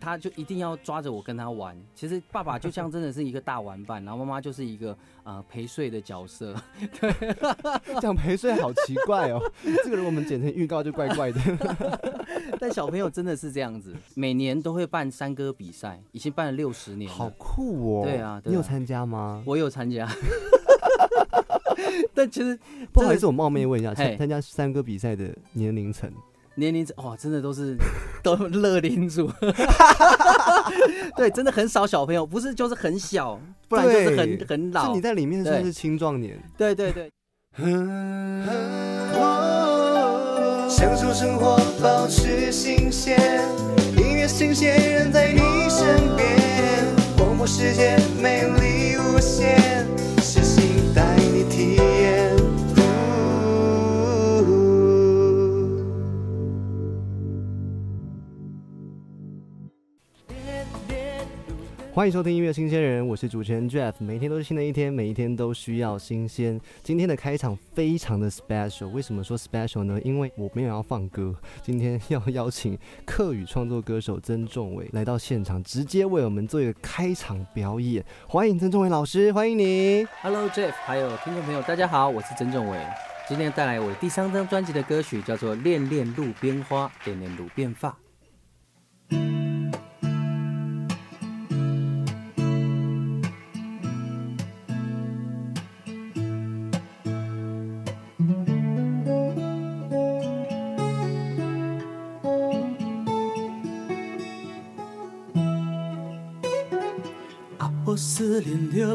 他就一定要抓着我跟他玩。其实爸爸就像真的是一个大玩伴，然后妈妈就是一个呃陪睡的角色。对 讲陪睡好奇怪哦，这个如果我们剪成预告就怪怪的。但小朋友真的是这样子，每年都会办山歌比赛，已经办了六十年了。好酷哦！对啊，你有参加吗？我有参加。但其实不好意思，我冒昧问一下，参参加山歌比赛的年龄层？年龄哇，真的都是 都乐龄组。对，真的很少小朋友，不是就是很小，不然就是很很老。你在里面算是青壮年。对对对。享受生活，保持新鲜，音乐新鲜人在你身边，广播世界魅力无限，是心带你体验。欢迎收听音乐新鲜人，我是主持人 Jeff。每天都是新的一天，每一天都需要新鲜。今天的开场非常的 special，为什么说 special 呢？因为我没有要放歌，今天要邀请客语创作歌手曾仲伟来到现场，直接为我们做一个开场表演。欢迎曾仲伟老师，欢迎你。Hello Jeff，还有听众朋友，大家好，我是曾仲伟。今天带来我第三张专辑的歌曲，叫做《恋恋路边花，恋恋路边发》。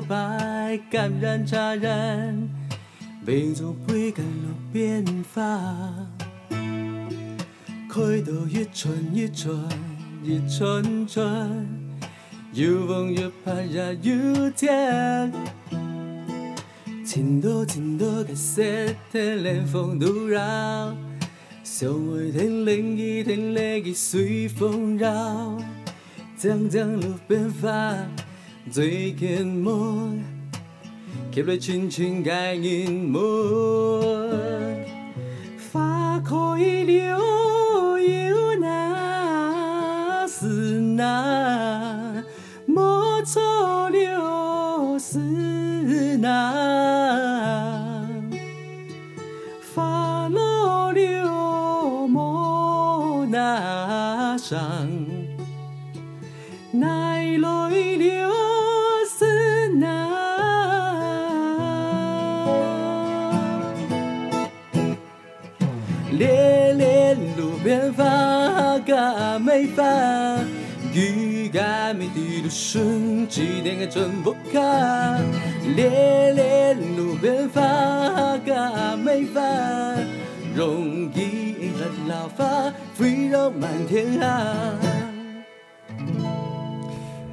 白，感染茶染，美如杯干路边花。开到一串一串，一串串，又望又怕也又甜。青岛青岛的色，天凉风怒绕，相会天冷意天冷意随风绕，江江路边花。最见梦，吸来清清盖人梦，花开了又那是那，莫错了是那，花噶没发，雨噶没滴露顺，几点个真不卡？烈烈路边发噶没发，容易让老发飞绕满天涯。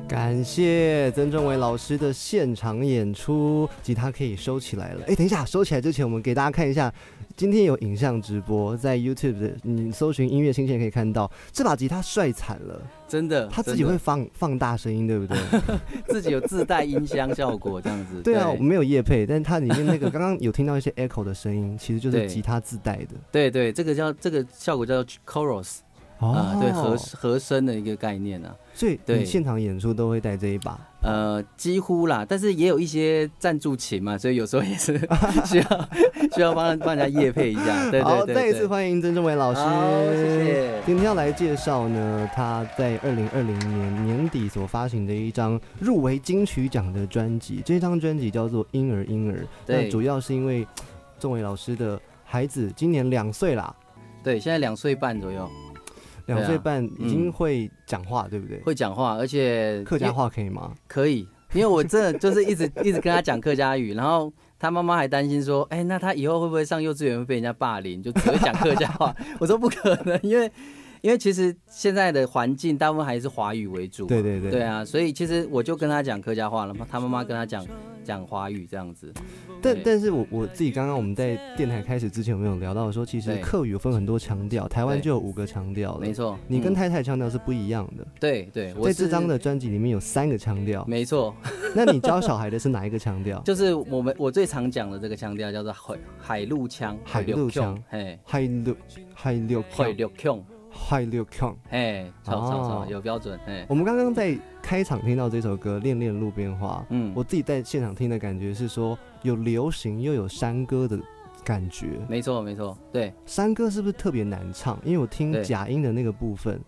感谢曾仲伟老师的现场演出，吉他可以收起来了。哎，等一下，收起来之前，我们给大家看一下。今天有影像直播，在 YouTube 的你搜寻音乐新鲜可以看到，这把吉他帅惨了，真的，他自己会放放大声音，对不对？自己有自带音箱效果，这样子。对啊，我没有夜配，但是它里面那个刚刚有听到一些 echo 的声音，其实就是吉他自带的。对对，这个叫这个效果叫做 chorus。啊，对和和声的一个概念啊，所以你现场演出都会带这一把？呃，几乎啦，但是也有一些赞助琴嘛，所以有时候也是 需要需要帮帮人家夜配一下。对对对，再一次欢迎曾仲伟老师，谢谢。今天要来介绍呢，他在二零二零年年底所发行的一张入围金曲奖的专辑，这张专辑叫做《婴儿婴儿》。对，主要是因为仲伟老师的孩子今年两岁啦，对，现在两岁半左右。两岁半已经会讲话，对不对？会讲话，而且客家话可以吗？可以，因为我真的就是一直一直跟他讲客家语，然后他妈妈还担心说，哎，那他以后会不会上幼稚园会被人家霸凌，就只会讲客家话？我说不可能，因为。因为其实现在的环境大部分还是华语为主，对对对，对啊，所以其实我就跟他讲客家话了嘛，他妈妈跟他讲讲华语这样子。但但是我我自己刚刚我们在电台开始之前有没有聊到说，其实客语分很多腔调，台湾就有五个腔调了，没错。你跟太太腔调是不一样的，对对。在这张的专辑里面有三个腔调，没错。那你教小孩的是哪一个腔调？就是我们我最常讲的这个腔调叫做海海陆腔，海陆腔，嘿，海陆海陆海陆腔。High 六 Kong。哎，超超超哦有标准，哎，我们刚刚在开场听到这首歌《恋恋路边花》，嗯，我自己在现场听的感觉是说，有流行又有山歌的感觉。没错没错，对。山歌是不是特别难唱？因为我听假音的那个部分，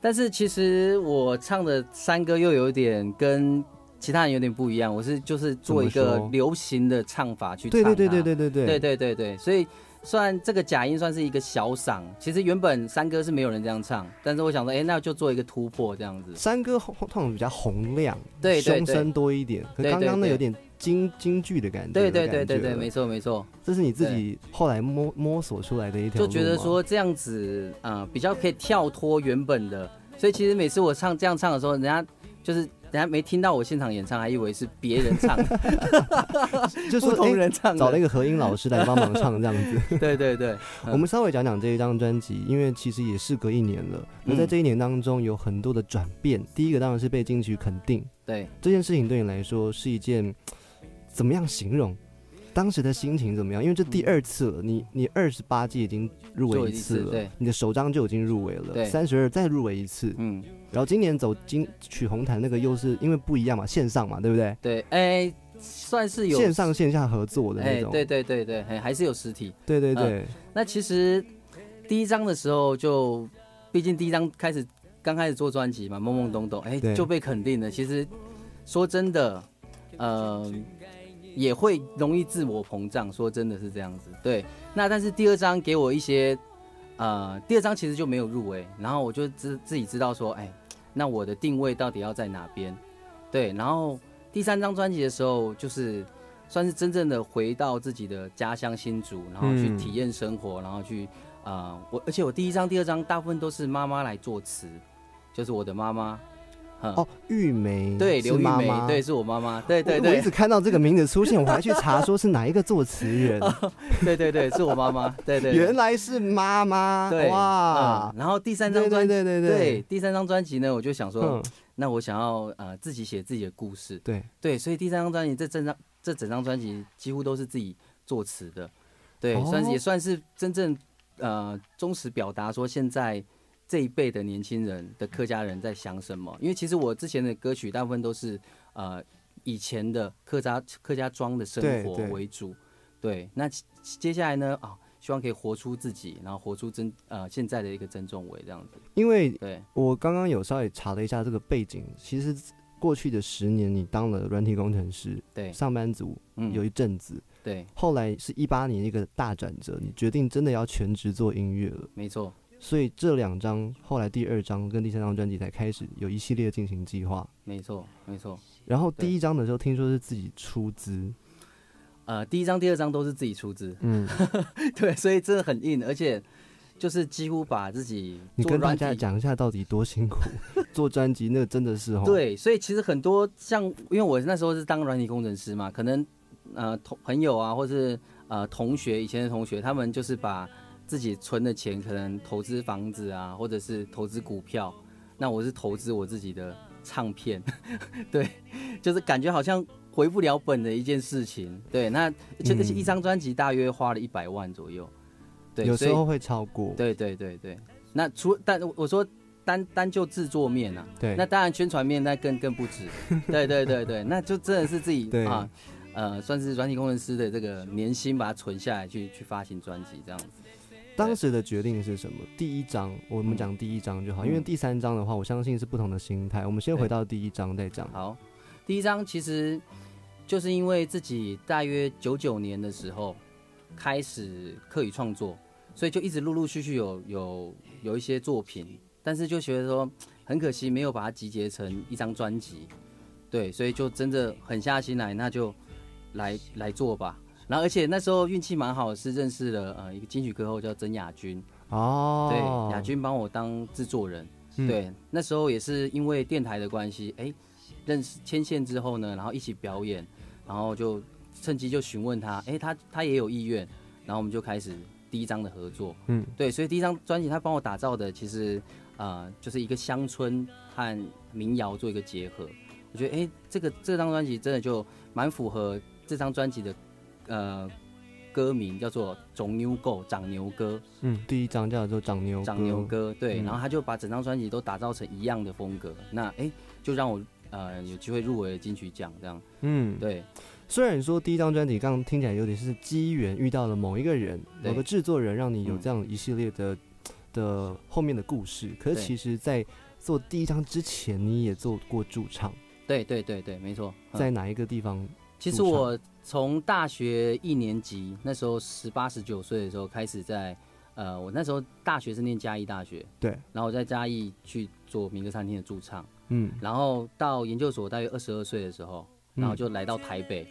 但是其实我唱的山歌又有点跟其他人有点不一样，我是就是做一个流行的唱法去唱对对对对对对对对对对对，所以虽然这个假音算是一个小赏，其实原本三哥是没有人这样唱，但是我想说，哎，那就做一个突破这样子。山歌通常比较洪亮，对对对凶声多一点。可对刚刚那有点京京剧的感觉。对对对对对，没错没错，这是你自己后来摸摸索出来的一条就觉得说这样子，呃，比较可以跳脱原本的，所以其实每次我唱这样唱的时候，人家就是人家没听到我现场演唱，还以为是别人唱的，就说不同哎人唱的，找了一个和音老师来帮忙唱这样子。对对对，嗯我们稍微讲讲这一张专辑，因为其实也事隔一年了。那在嗯这一年当中有很多的转变。第一个当然是被金曲肯定，对。这件事情对你来说是一件怎么样形容？当时的心情怎么样？因为这第二次了，你你二十八季已经入围一次了，一次对你的首张就已经入围了，三十二再入围一次，嗯，然后今年走金曲红毯那个又是因为不一样嘛，线上嘛，对不对？对，哎、算是有线上线下合作的哎、那种，对对对对，哎，还是有实体。对对对，那其实第一张的时候就，毕竟第一张开始刚开始做专辑嘛，懵懵懂懂，哎、对就被肯定了。其实说真的，呃，也会容易自我膨胀。说真的是这样子，对。那但是第二张给我一些，呃，第二张其实就没有入围，然后我就自自己知道说，哎，那我的定位到底要在哪边？对，然后第三张专辑的时候，就是算是真正的回到自己的家乡新竹，然后去嗯体验生活，然后去啊、呃我而且我第一张、第二张大部分都是妈妈来作词，就是我的妈妈，嗯，哦，玉梅对，刘玉梅，对，是我妈妈，对对我我一直看到这个名字出现，我还去查说是哪一个作词人，对对对，是我妈妈，对对，对原来是妈妈，对哇。嗯，然后第三张专对对对。对，第三张专辑呢，我就想说，嗯，那我想要呃自己写自己的故事，对，对，所以第三张专辑这整张这整张专辑几乎都是自己作词的，对，哦。算是也算是真正呃忠实表达说现在这一辈的年轻人的客家人在想什么。因为其实我之前的歌曲大部分都是呃以前的客家客家庄的生活为主，对，那接接下来呢啊，希望可以活出自己，然后活出真呃现在的一个曾仲伟这样子，因为对，我刚刚有稍微查了一下这个背景，其实过去的十年你当了软体工程师，对，上班族嗯，有一阵子，对，后来是一八年一个大转折，你决定真的要全职做音乐了。没错，所以这两张后来第二张跟第三张专辑才开始有一系列进行计划。没错，没错。然后第一张的时候听说是自己出资，呃，第一张、第二张都是自己出资，嗯，对，所以真的很硬，而且就是几乎把自己你跟大。家讲一下到底多辛苦，做专辑那真的是哦，，对，所以其实很多像，因为我那时候是当软体工程师嘛，可能呃同朋友啊，或是呃同学以前的同学，他们就是把自己存的钱可能投资房子啊，或者是投资股票，那我是投资我自己的唱片，对，就是感觉好像回不了本的一件事情。对，那这个是嗯。一张专辑大约花了一百万左右，对，有时候会超过，对对对对，那除但我说单单就制作面啊，对。那当然宣传面那更更不止，对对对对，那就真的是自己对啊，呃，算是软体工程师的这个年薪把它存下来去去发行专辑这样子。当时的决定是什么？第一章我们嗯讲第一章就好，嗯因为第三章的话，我相信是不同的心态。我们先回到第一章再讲。好，第一章其实就是因为自己大约九九年的时候开始刻意创作，所以就一直陆陆续续有有有一些作品，但是就觉得说很可惜没有把它集结成一张专辑，对，所以就真的狠下心来，那就来来做吧。然后而且那时候运气蛮好，是认识了呃一个金曲歌后叫曾雅君，哦，对，雅君帮我当制作人。嗯，对，那时候也是因为电台的关系，哎，认识牵线之后呢，然后一起表演，然后就趁机就询问他，哎，他他也有意愿，然后我们就开始第一张的合作。嗯，对，所以第一张专辑他帮我打造的，其实呃就是一个乡村和民谣做一个结合。我觉得哎，这个这张专辑真的就蛮符合这张专辑的呃歌名叫做《种牛狗长牛歌嗯，第一张叫做长牛》，长牛歌，对，嗯。然后他就把整张专辑都打造成一样的风格，那哎、就让我呃有机会入围了金曲奖，这样，嗯，对，虽然说第一张专辑刚刚听起来有点是机缘遇到了某一个人、某个制作人，让你有嗯这样一系列的、的后面的故事。可是其实，在做第一张之前，你也做过驻唱，对对对对，没错，嗯。在哪一个地方？其实我从大学一年级那时候十八十九岁的时候开始在，呃，我那时候大学是念嘉义大学，对，然后我在嘉义去做民歌餐厅的驻唱，嗯，然后到研究所大约二十二岁的时候，然后就来到台北，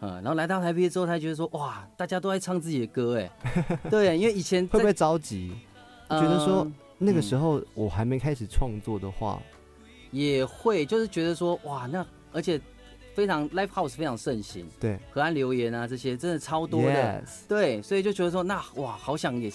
嗯，然后来到台北之后，他觉得说，哇，大家都在唱自己的歌，哎，对，因为以前会不会着急？觉得说嗯。那个时候我还没开始创作的话，也会就是觉得说，哇，那而且非常 live house 非常盛行，对河岸留言啊这些真的超多的。对，所以就觉得说，那哇，好想也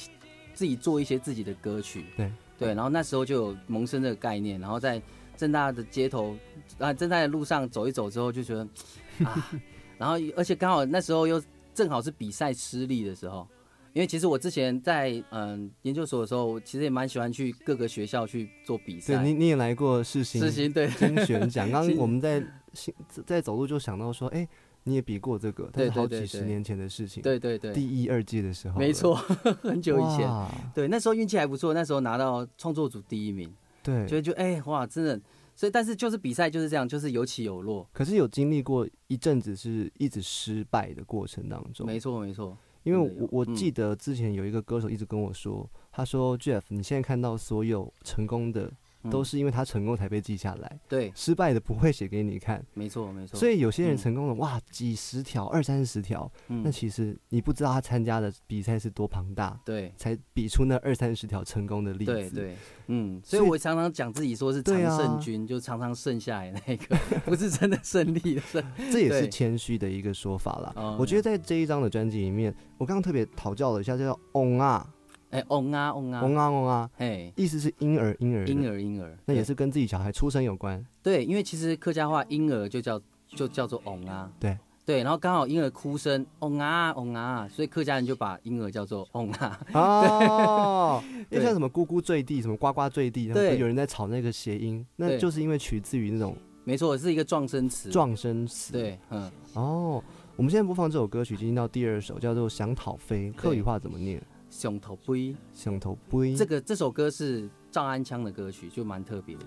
自己做一些自己的歌曲。对对，然后那时候就有萌生这个概念，然后在正大的街头啊，正大的路上走一走之后，就觉得 啊，然后而且刚好那时候又正好是比赛失利的时候。因为其实我之前在嗯研究所的时候，其实也蛮喜欢去各个学校去做比赛。对你你也来过世新世新对金选奖，刚刚我们在 新在走路就想到说，哎，你也比过这个，但是好几十年前的事情，对对对，第一二季的时候，没，错，很久以前。对，那时候运气还不错，那时候拿到创作组第一名。对，觉得就哎、哇，真的，所以但是就是比赛就是这样，就是有起有落，可是有经历过一阵子是一直失败的过程当中，没错没错，因为我我记得之前有一个歌手一直跟我说，他说 Jeff，你现在看到所有成功的嗯都是因为他成功才被记下来，对，失败的不会写给你看，没错没错，所以有些人嗯。成功了，哇，几十条、二三十条，嗯。那其实你不知道他参加的比赛是多庞大，对。才比出那二三十条成功的例子。对对，嗯，所以我常常讲自己说是常胜军，就常常剩下来那个，不是真的胜利 这也是谦虚的一个说法啦。哦我觉得在这一张的专辑里面，我刚刚特别讨教了一下，叫“嗡啊哎，嗡啊嗡啊，嗡啊嗡啊。哎”，，意思是婴儿婴儿。婴，儿婴儿，那也是跟自己小孩出生有关。对，因为其实客家话婴儿就叫就叫做嗡啊，对。对，然后刚好婴儿哭声嗡啊嗡啊，所以客家人就把婴儿叫做嗡啊，哦，因为像什么“咕咕坠地”、什么“呱呱坠地”，对。有人在吵那个谐音，那就是因为取自于那种没错，是一个撞声词，撞声词。，对，嗯，哦，我们现在播放这首歌曲，进行到第二首，叫做《想讨飞》，客语话怎么念？熊头杯。想头杯，这个这首歌是赵安腔的歌曲，就蛮特别的。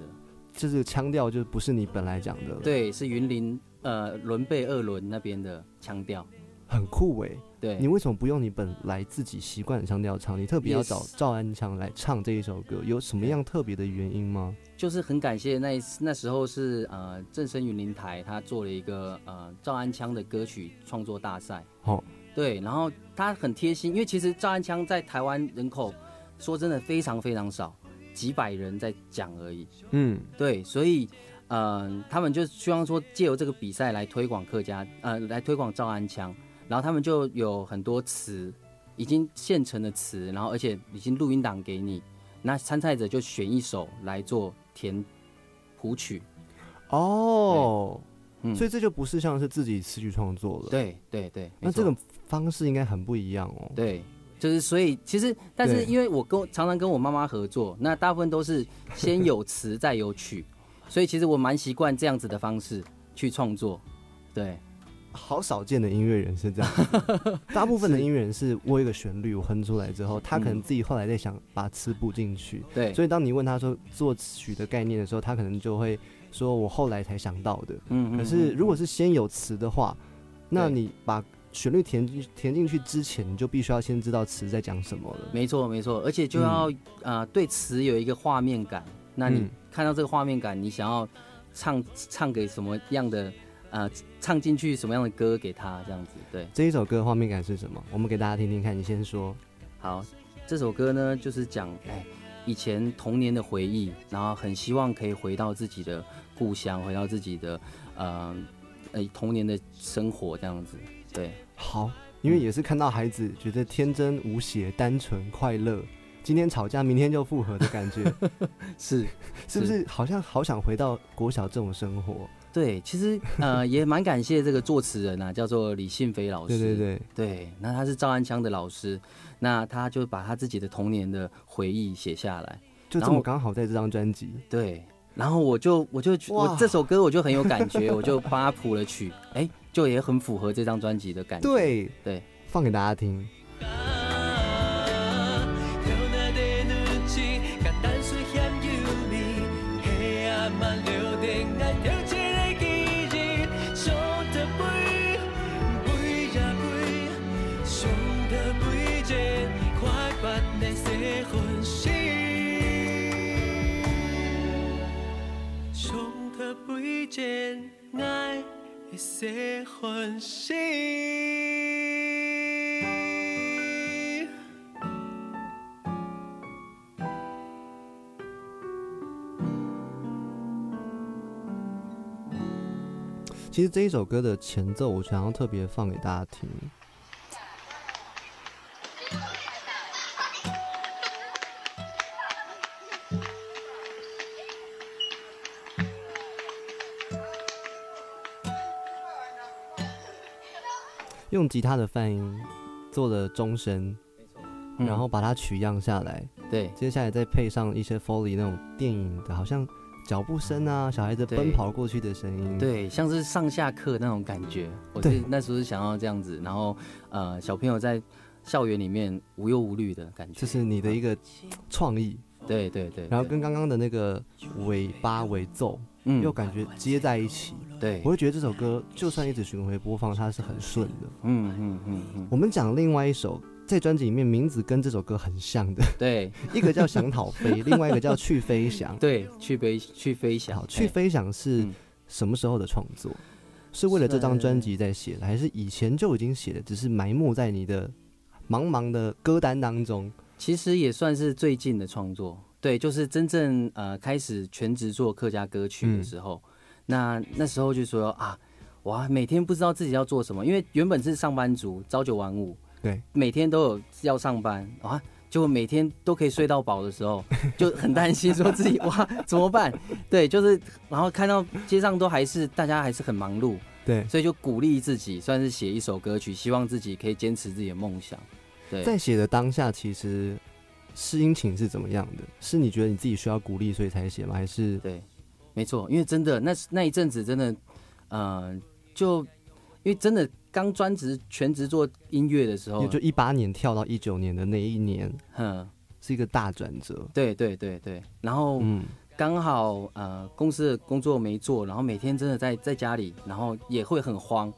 就是腔调就不是你本来讲的了，，对，是云林呃伦贝二伦那边的腔调。很酷诶。对，你为什么不用你本来自己习惯的腔调唱？你特别要找赵安腔来唱这一首歌，有什么样特别的原因吗？就是很感谢那那时候是呃正声云林台他做了一个呃赵安腔的歌曲创作大赛。好、对，然后他很贴心，因为其实赵安腔在台湾人口说真的非常非常少，几百人在讲而已。嗯，对，所以嗯、他们就希望说借由这个比赛来推广客家，呃，来推广赵安腔，然后他们就有很多词已经现成的词，然后而且已经录音档给你，那参赛者就选一首来做填谱曲。哦，嗯，所以这就不是像是自己词曲创作了。，对对对，那这个方式应该很不一样哦。对。就是，所以其实，但是因为我跟常常跟我妈妈合作，那大部分都是先有词再有曲，所以其实我蛮习惯这样子的方式去创作。对，好少见的音乐人是这样，大部分的音乐人是我有一个旋律，我哼出来之后，他可能嗯自己后来在想把词补进去。对，所以当你问他说作曲的概念的时候，他可能就会说我后来才想到的。嗯可是如果是先有词的话，那你把旋律填进填进去之前，你就必须要先知道词在讲什么了。没错没错，而且就要、呃对词有一个画面感。那你嗯看到这个画面感，你想要唱唱给什么样的呃唱进去什么样的歌给他这样子？对，这一首歌画面感是什么？我们给大家听听看。你先说。好，这首歌呢就是讲哎以前童年的回忆，然后很希望可以回到自己的故乡，回到自己的呃呃童年的生活这样子。对好，因为也是看到孩子觉得天真无邪、单纯快乐，今天吵架，明天就复合的感觉，是 是不是？好像好想回到国小这种生活。对，其实呃 也蛮感谢这个作词人啊，叫做李信飞老师。对对对，对，那他是赵安枪的老师，那他就把他自己的童年的回忆写下来，就这么刚好在这张专辑。对，然后我就我就我这首歌我就很有感觉，我就帮他谱了曲，哎，就也很符合这张专辑的感觉。对对，放给大家听。欢喜。其实这一首歌的前奏，我想要特别放给大家听。用吉他的泛音做了钟声，然后把它取样下来。对，接下来再配上一些 Foley 那种电影的，好像脚步声啊，小孩子奔跑过去的声音。对，像是上下课那种感觉。我是那时候是想要这样子，然后呃，小朋友在校园里面无忧无虑的感觉。这是你的一个创意。对对对。然后跟刚刚的那个尾巴尾奏。嗯，又感觉接在一起，对，我会觉得这首歌就算一直循环播放，它是很顺的。嗯嗯嗯嗯。我们讲另外一首，在专辑里面名字跟这首歌很像的，对，一个叫想讨飞，另外一个叫去飞翔。对，去飞去飞翔。去飞翔是什么时候的创作？是为了这张专辑在写的，还是以前就已经写的，只是埋没在你的茫茫的歌单当中？其实也算是最近的创作。对，就是真正呃开始全职做客家歌曲的时候，那那时候就说啊，哇，每天不知道自己要做什么，因为原本是上班族，朝九晚五，对，每天都有要上班啊，就每天都可以睡到饱的时候，就很担心说自己哇怎么办？对，就是然后看到街上都还是大家还是很忙碌，对，所以就鼓励自己，算是写一首歌曲，希望自己可以坚持自己的梦想。对，在写的当下，其实。试音情是怎么样的？是你觉得你自己需要鼓励，所以才写吗？还是对，没错，因为真的那那一阵子真的，呃，就因为真的刚专职全职做音乐的时候，就一八年跳到一九年的那一年，嗯，是一个大转折。对对对对，然后嗯，刚好呃公司的工作没做，然后每天真的在在家里，然后也会很慌。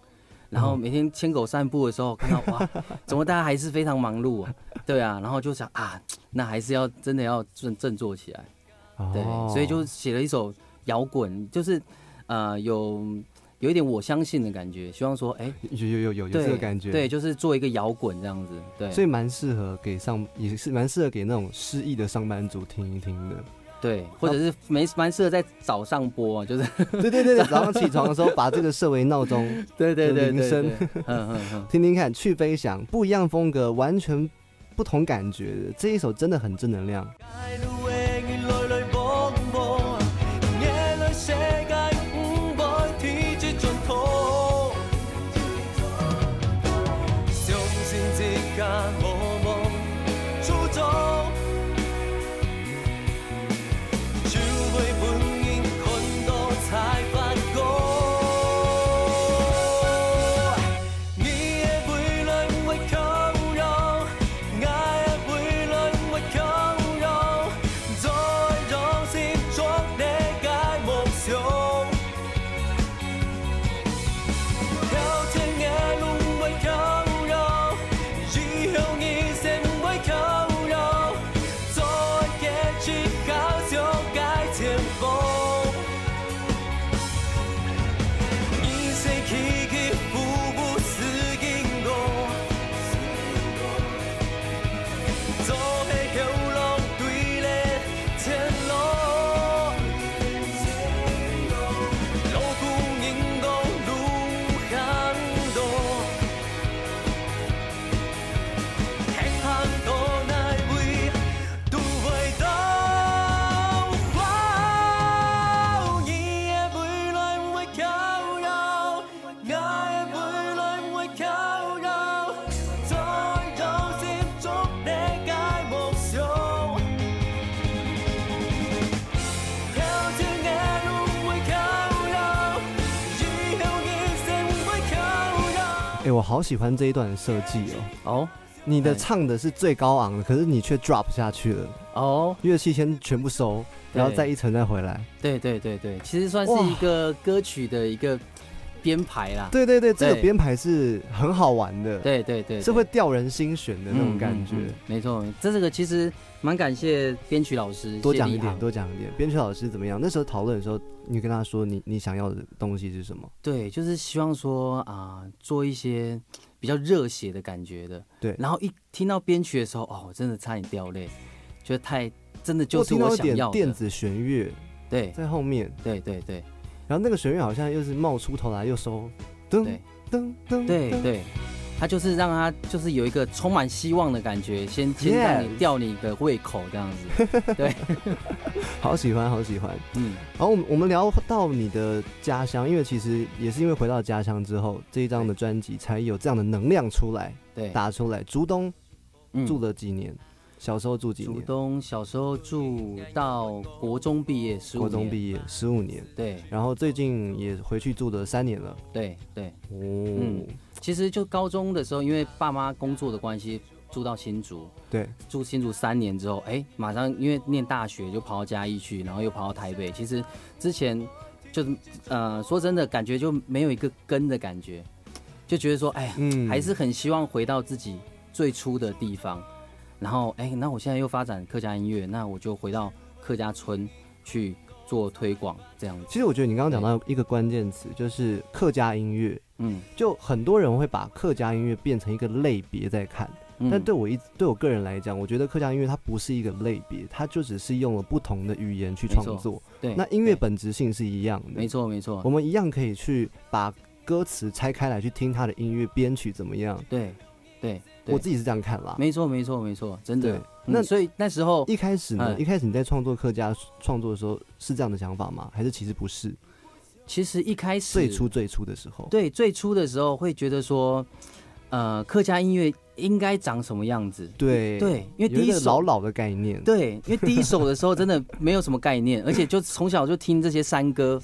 然后每天牵狗散步的时候，看到哇，怎么大家还是非常忙碌啊？对啊，然后就想啊，那还是要真的要振振作起来，对，所以就写了一首摇滚，就是呃有有一点我相信的感觉，希望说哎 有有有有有这个感觉，对，就是做一个摇滚这样子，对，所以蛮适合给上也是蛮适合给那种失意的上班族听一听的。对，或者是没蛮适合在早上播，就是对对对对，早上起床的时候把这个设为闹钟，对对对铃声，嗯嗯嗯，听听看，去飞翔，不一样风格，完全不同感觉的这一首真的很正能量。好喜欢这一段的设计哦。哦？你的哎唱的是最高昂的，可是你却 drop 下去了，哦，乐器先全部收，然后再一层再回来。对对对对，其实算是一个歌曲的一个编排啦。对对对，这个对编排是很好玩的，，对对对，是会吊人心弦的那种感觉。嗯嗯嗯没错，这这个其实蛮感谢编曲老师多讲一点，多讲一点。编曲老师怎么样？那时候讨论的时候，你跟他说你你想要的东西是什么？对，就是希望说啊、做一些比较热血的感觉的。对然后一听到编曲的时候，哦，我真的差点掉泪，觉得太真的就是我想要的。电子弦乐对在后面，对对对然后那个弦乐好像又是冒出头来又收，噔噔噔，噔，对对，他就是让他就是有一个充满希望的感觉，先先让你吊你的胃口这样子。对，好喜欢，好喜欢。嗯，然后我们我们聊到你的家乡，因为其实也是因为回到家乡之后，这一张的专辑才有这样的能量出来，对，打出来。竹东嗯住了几年？小时候住几竹年？东小时候住到国中毕业，十五国中毕业十五年，对然后最近也回去住了三年了。对对，哦，嗯其实就高中的时候，因为爸妈工作的关系，住到新竹，对，住新竹三年之后，哎，马上因为念大学就跑到嘉义去，然后又跑到台北。其实之前就是呃，说真的，感觉就没有一个根的感觉，就觉得说，哎呀，嗯还是很希望回到自己最初的地方。然后，哎，那我现在又发展客家音乐，那我就回到客家村去做推广，这样子。其实我觉得你刚刚讲到一个关键词，就是客家音乐。嗯，就很多人会把客家音乐变成一个类别在看，嗯但对我一对我个人来讲，我觉得客家音乐它不是一个类别，它就只是用了不同的语言去创作。对，那音乐本质性是一样的，没错没错我，们一样可以去把歌词拆开来去听它的音乐编曲怎么样。对对对，我自己是这样看啦。没错没错没错，真的那所以那时候一开始呢，嗯一开始你在创作客家创作的时候是这样的想法吗？还是其实不是？其实一开始最初最初的时候，对最初的时候会觉得说，呃，客家音乐应该长什么样子？对对，因为第一首老老的概念，对，因为第一首的时候真的没有什么概念，而且就从小就听这些山歌，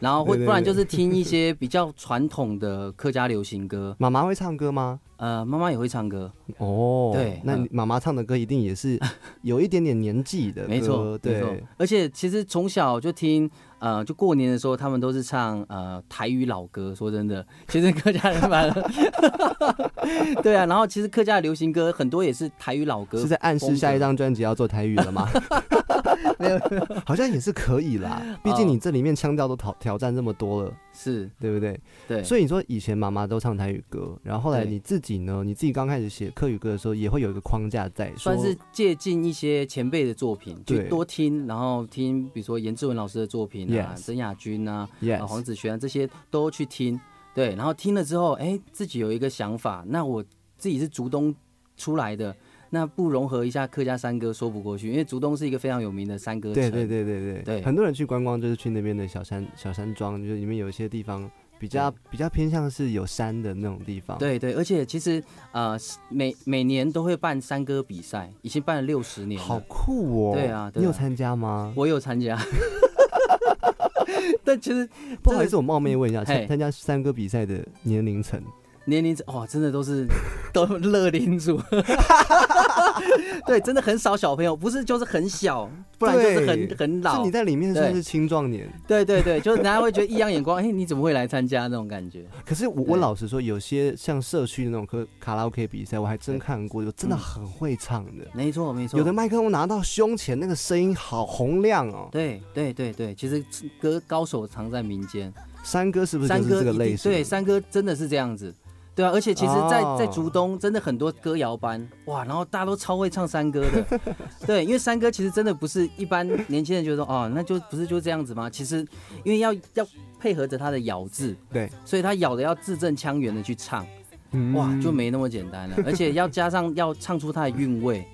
然后或对对不然就是听一些比较传统的客家流行歌。妈妈会唱歌吗？呃，妈妈也会唱歌，哦，对嗯那你妈妈唱的歌一定也是有一点点年纪的 歌，对，。而且其实从小就听，呃，就过年的时候他们都是唱呃台语老歌。说真的，其实客家人蛮，对啊。然后其实客家的流行歌很多也是台语老歌，是在暗示下一张专辑要做台语了吗？没有，好像也是可以啦，毕竟你这里面腔调都挑挑战这么多了，是对不对？对，所以你说以前妈妈都唱台语歌，然后后来你自己呢？你自己刚开始写客语歌的时候，也会有一个框架在，算是借鉴一些前辈的作品，对去多听，然后听，比如说严志文老师的作品啊，Yes。曾雅君啊，黄子璇啊这些都去听，对，然后听了之后，哎，自己有一个想法，那我自己是竹东出来的，那不融合一下客家山歌说不过去，因为竹东是一个非常有名的山歌城，对对对对对对。很多人去观光就是去那边的小山小山庄，就是里面有一些地方比较比较偏向是有山的那种地方。，对对，而且其实呃每每年都会办山歌比赛，已经办了六十年了，好酷哦。对啊对啊。你有参加吗？我有参加，但其实不好意思，我冒昧问一下，参参加三哥比赛的年龄层，年龄哇，真的都是 都乐龄组，对，真的很少小朋友，不是就是很小，不然就是很很很是老你，在里面算对是青壮年。对对对，就是人家会觉得异样眼光，哎、你怎么会来参加那种感觉？可是我我老实说，有些像社区的那种卡卡拉 OK 比赛，我还真看过，有真的嗯很会唱的。没错没错，有的麦克风拿到胸前，那个声音好洪亮哦。对对对对，其实歌高手藏在民间，山歌是不是这个类型？对，山歌真的是这样子。对啊，而且其实在，在哦竹东真的很多歌谣班哇，然后大家都超会唱山歌的。对，因为山歌其实真的不是一般年轻人觉得说哦，那就不是就这样子吗？其实因为要要配合着他的咬字，对，所以他咬的要字正腔圆的去唱，嗯哇，就没那么简单了。而且要加上要唱出它的韵味，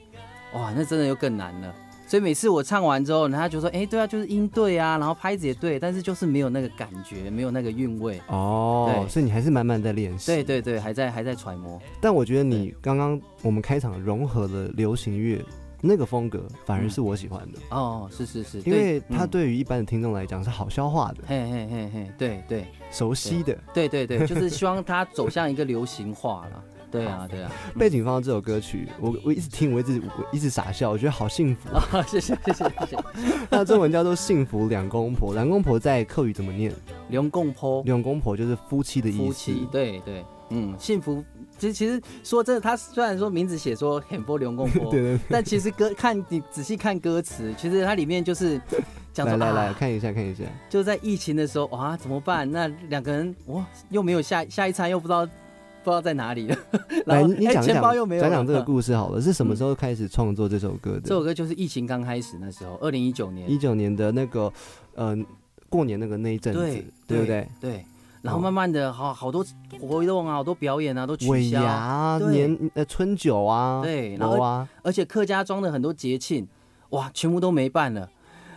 哇，那真的又更难了。所以每次我唱完之后，人家就说：“哎、对啊，就是音对啊，然后拍子也对，但是就是没有那个感觉，没有那个韵味。哦，所以你还是慢慢在练”习。对对对，还在还在揣摩。但我觉得你刚刚我们开场融合了流行乐那个风格反而是我喜欢的，哦，是是是，因为它对于一般的听众来讲是好消化的、嘿嘿嘿嘿，对对熟悉的。对对对，就是希望它走向一个流行化了。对啊对啊，背景放到这首歌曲，我我一直听，我一直我一直傻笑，我觉得好幸福。啊，谢谢谢谢谢谢。它的中文叫做“幸福两公婆”，两公婆在客语怎么念？刘共坡两公婆就是夫妻的意思。夫妻，对对，嗯，幸福。其实其实说真的，他虽然说名字写说很波刘公婆，对对但其实歌看你仔细看歌词，其实它里面就是讲说来来来，啊，看一下看一下。就在疫情的时候，哇，怎么办？那两个人哇，又没有下下一餐，又不知道不知道在哪里了。来，你讲一钱包又没有了，讲讲这个嗯故事好了，是什么时候开始创作这首歌的？这首歌就是疫情刚开始那时候，二零一九年一，九年的那个，嗯，过年那个那一阵子，对对不对？对，然后慢慢的，好好多活动啊，好多表演啊都取尾消，年呃春酒啊，对，然后啊，而且客家庄的很多节庆，哇，全部都没办了。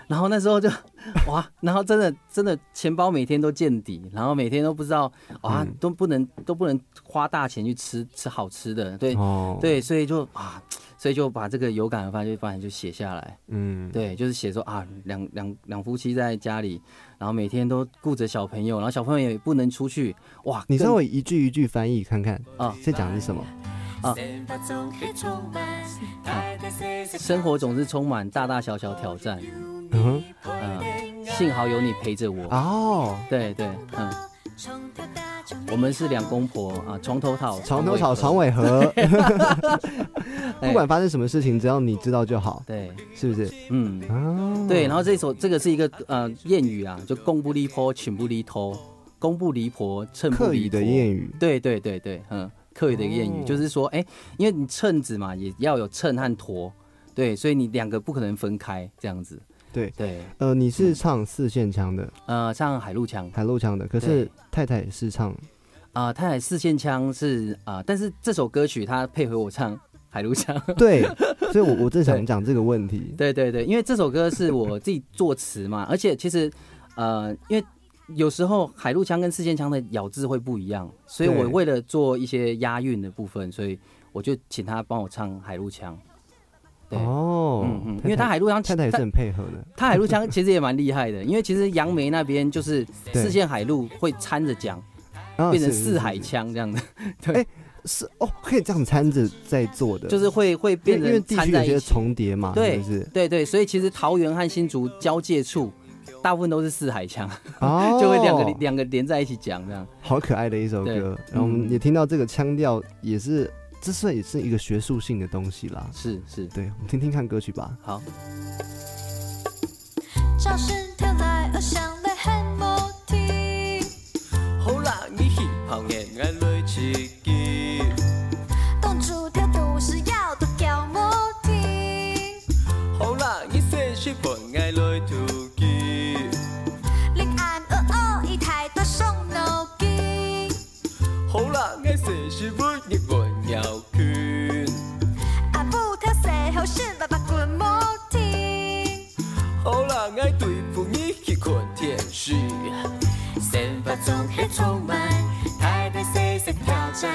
然后那时候就 哇，然后真的真的钱包每天都见底，然后每天都不知道哇，嗯。都不能都不能花大钱去吃吃好吃的，对、哦，，对，所以就啊，所以就把这个有感而发就发现就写下来，嗯，对，就是写说啊，两两两夫妻在家里，然后每天都顾着小朋友，然后小朋友也不能出去，哇，你稍微一句一句翻译看看，啊。在讲的是什么？啊。生活总是充满大大小小挑战，嗯哼，嗯、幸好有你陪着我。哦，对对，嗯，我们是两公婆啊，床头吵，床头吵，床尾尾和，不管发生什么事情，只要你知道就好，对，是不是？嗯，啊，对。然后这首这个是一个呃谚语啊，就公不离婆，请不离头，公不离婆，趁不离的谚语，对对对对，嗯，客语的谚语、哦。就是说，哎，因为你称子嘛，也要有称和砣，对，所以你两个不可能分开这样子。对对，呃，你是唱四线腔的，呃，唱海陆腔。海陆腔的，可是太太也是唱，啊，太太四线腔是啊、但是这首歌曲她配合我唱海陆腔。对，所以我我正想对讲这个问题，对对对，因为这首歌是我自己作词嘛，而且其实呃，因为有时候海陆腔跟四线腔的咬字会不一样，所以我为了做一些押韵的部分，所以我就请他帮我唱海陆腔。对，哦，嗯嗯，因为他海陆腔，他太太也是很配合的，他海陆腔其实也蛮厉害的，因为其实杨梅那边就是对四线海陆会掺着讲，啊变成四海，腔这样的。对是哦，可以这样掺着在做的，就是会会变成掺区有些在一起。重叠嘛，对是不是？对对，所以其实桃园和新竹交界处，大部分都是四海腔。哦，就会两个两个连在一起讲这样。好可爱的一首歌，然后我们嗯也听到这个腔调，也是这算也是一个学术性的东西啦。是是，对，我们听听看歌曲吧。好，教室跳来，你散发中黑充满台北 C C 挑战，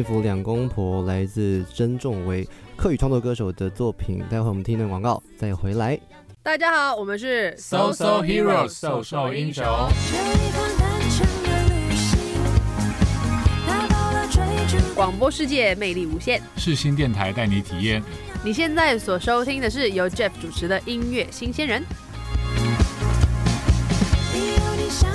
幸福两公婆来自曾仲威，客语创作歌手的作品。待会我们听段广告再回来。大家好，我们是 So So Heroes 瘦瘦英雄。广播世界魅力无限。世新电台带你体验。你现在所收听的是由 Jeff 主持的音乐新鲜人。你有你想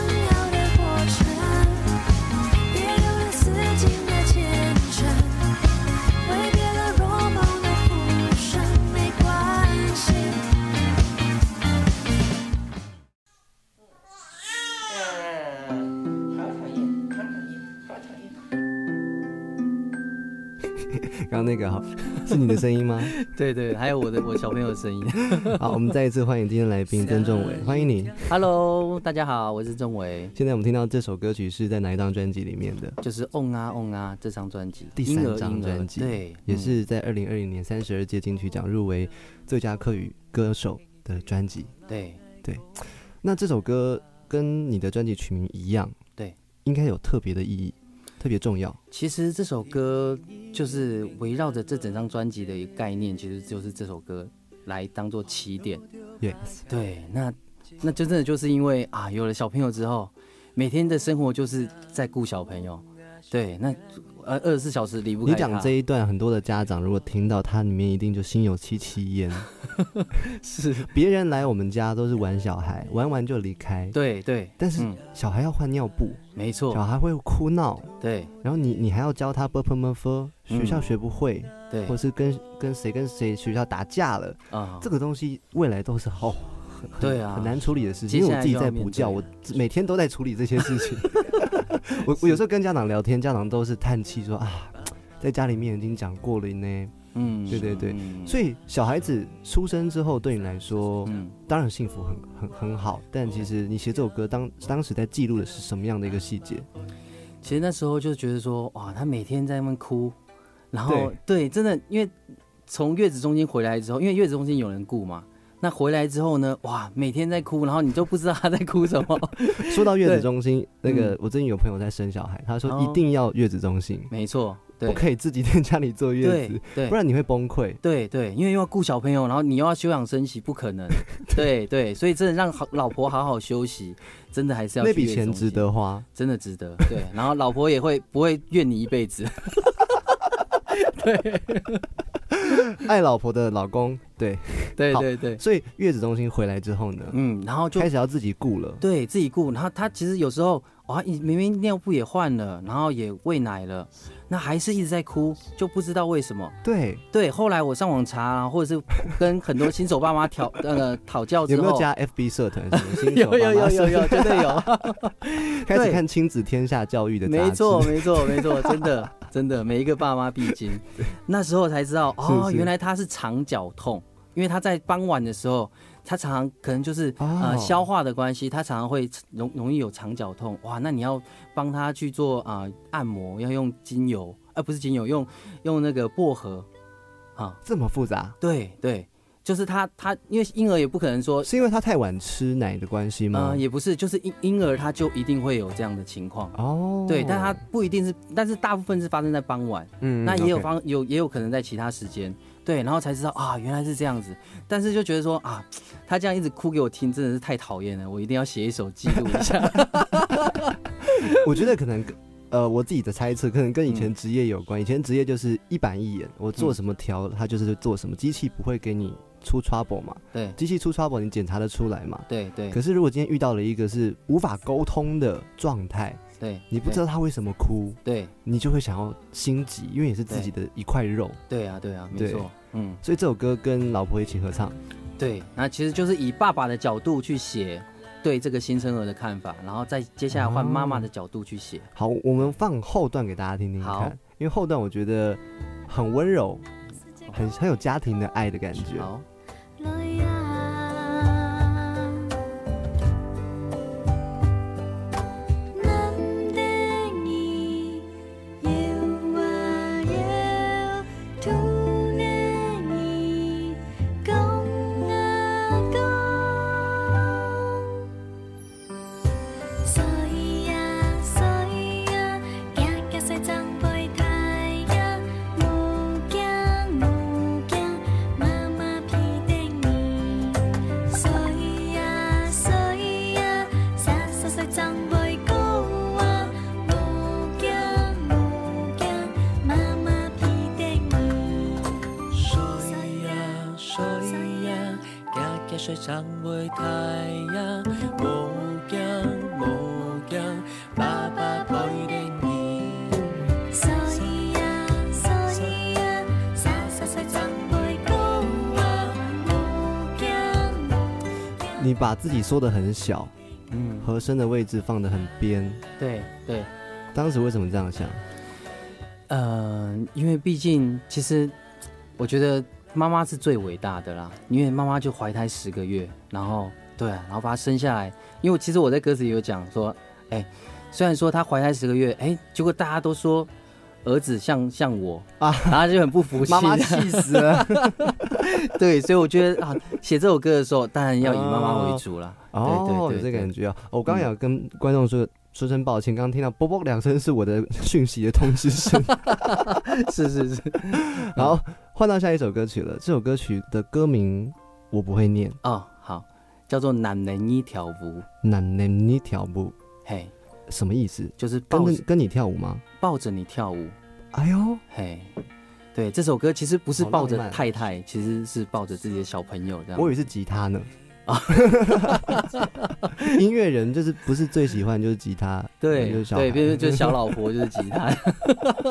刚刚那个好，是你的声音吗？对对，还有我的我小朋友的声音。好，我们再一次欢迎今天来宾曾仲伟，欢迎你。Hello，大家好，我是仲伟，现在我们听到这首歌曲是在哪一张专辑里面的？就是《On 啊 On 啊》这张专辑，第三张专辑对，也嗯是在二零二零年三十二届金曲奖入围最佳客语歌手的专辑。对对那这首歌跟你的专辑曲名一样，对，应该有特别的意义，特别重要。其实这首歌就是围绕着这整张专辑的一个概念，其实就是这首歌来当做起点。Yes，对，那那就真的就是因为啊，有了小朋友之后，每天的生活就是在顾小朋友。对，那呃二十四小时离不开你讲这一段，很多的家长如果听到，他里面一定就心有戚戚焉。是，别人来我们家都是玩小孩，玩完就离开。对对，但是嗯，小孩要换尿布，没错，小孩会哭闹，对。然后你你还要教他 b p m f，学校嗯学不会，对。或是跟跟谁跟谁学校打架了，啊，这个东西未来都是好。对啊很难处理的事情。因为我自己在补教，我每天都在处理这些事情。我我有时候跟家长聊天，家长都是叹气说啊，在家里面已经讲过了呢。嗯，对对对嗯所以小孩子出生之后，对你来说，嗯，当然幸福很很很好，但其实你写这首歌当当时在记录的是什么样的一个细节？其实那时候就觉得说，哇，他每天在那边哭，然后对，真的，因为从月子中心回来之后，因为月子中心有人顾嘛，那回来之后呢，哇，每天在哭，然后你都不知道他在哭什么。说到月子中心，那个嗯我最近有朋友在生小孩，他说哦一定要月子中心，没错，对，不可以自己在家里坐月子，对不然你会崩溃。对对，因为又要顾小朋友，然后你又要休养生息，不可能。对对，所以真的让好老婆好好休息，真的还是要那笔钱值得花，真的值得。对，然后老婆也会不会怨你一辈子。爱老婆的老公，对，对对对，所以月子中心回来之后呢，嗯，然后就开始要自己顾了。对自己顾，然后他其实有时候哇，你明明尿布也换了，然后也喂奶了，那还是一直在哭，就不知道为什么。对，对，后来我上网查啊，或者是跟很多新手爸妈讨那个讨教之后，有没有加 FB 社团？有有有有有，绝对有。开始看亲子天下教育的没错，没错，没错，真的，真的，每一个爸妈必经。那时候才知道，哦，是是原来他是肠绞痛，因为他在傍晚的时候，他常常可能就是、哦呃消化的关系，他常常会容容易有肠绞痛。哇，那你要帮他去做啊、呃按摩，要用精油，呃，不是精油，用用那个薄荷啊，这么复杂，对对。就是他，他因为婴儿也不可能说，是因为他太晚吃奶的关系吗？呃，也不是，就是婴婴儿他就一定会有这样的情况。哦，对，但他不一定是，但是大部分是发生在傍晚，嗯那也有方有也有可能在其他时间，对，然后才知道啊，原来是这样子，但是就觉得说啊，他这样一直哭给我听，真的是太讨厌了，我一定要写一首记录一下。我觉得可能跟呃，我自己的猜测可能跟以前嗯职业有关。以前职业就是一板一眼，我做什么调，他就是做什么，机器不会给你出 trouble 嘛，对机器出 trouble 你检查得出来嘛。对对可是如果今天遇到了一个是无法沟通的状态，对，你不知道他为什么哭，对你就会想要心急，因为也是自己的一块肉。对啊对啊，没错，嗯，所以这首歌跟老婆一起合唱，对，那其实就是以爸爸的角度去写对这个新生儿的看法，然后再接下来换妈妈的角度去写。好，我们放后段给大家听听好看，因为后段我觉得很温柔，很很有家庭的爱的感觉。好，呀，所以呀，行行水长袂太阳，无惊无惊，爸爸陪着你。所以啊，所以啊，三十岁长袂久啊，无惊无惊。你把自己缩得很小，嗯，和声的位置放得很边，对对。当时为什么这样想？呃，因为毕竟其实我觉得妈妈是最伟大的啦，因为妈妈就怀胎十个月，然后对啊，然后把她生下来，因为其实我在歌词里有讲说，哎，虽然说她怀胎十个月，哎，结果大家都说。儿子像像我啊啊，然后就很不服气，妈妈气死了。对，所以我觉得啊，写这首歌的时候，当然要以妈妈为主了。哦，对对对有这个感觉啊！我刚刚有跟观众说说声抱歉，刚刚听到啵啵两声是我的讯息的通知声。是 是是，然后换到下一首歌曲了，这首歌曲的歌名我不会念，哦，好，叫做男人一条舞，男人一条舞嘿，什么意思？就是抱着跟着跟你跳舞吗？抱着你跳舞，哎呦，嘿。对，这首歌其实不是抱着太太，其实是抱着自己的小朋友这样。我以为是吉他呢。音乐人就是不是最喜欢就是吉他，对对，就是小孩比如就是小老婆就是吉他，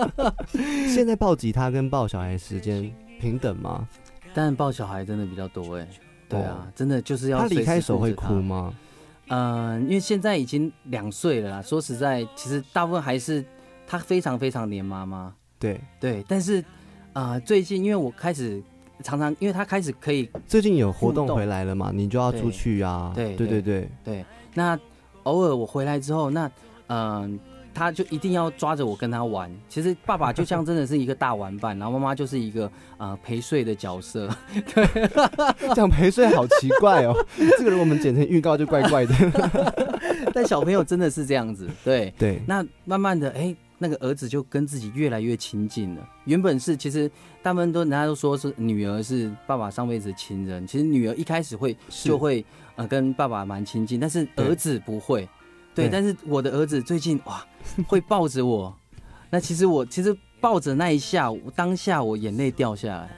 现在抱吉他跟抱小孩时间平等吗？但抱小孩真的比较多哎。对啊，真的就是要他离开手会哭吗？嗯，因为现在已经两岁了啦。说实在，其实大部分还是他非常非常黏妈妈。对，对，但是啊、呃最近因为我开始常常，因为他开始可以最近有活动回来了嘛，你就要出去啊。对对对对对，对，那偶尔我回来之后，那嗯、他就一定要抓着我跟他玩。其实爸爸就像真的是一个大玩伴，然后妈妈就是一个呃陪睡的角色。这样陪睡好奇怪哦。这个如果我们剪成预告就怪怪的。但小朋友真的是这样子，对。对，那慢慢的，哎、那个儿子就跟自己越来越亲近了。原本是其实大部分都人家都说是女儿是爸爸上辈子的亲人，其实女儿一开始会就会呃跟爸爸蛮亲近，但是儿子不会。对，对但是我的儿子最近哇会抱着我，那其实我其实抱着那一下，我当下我眼泪掉下来，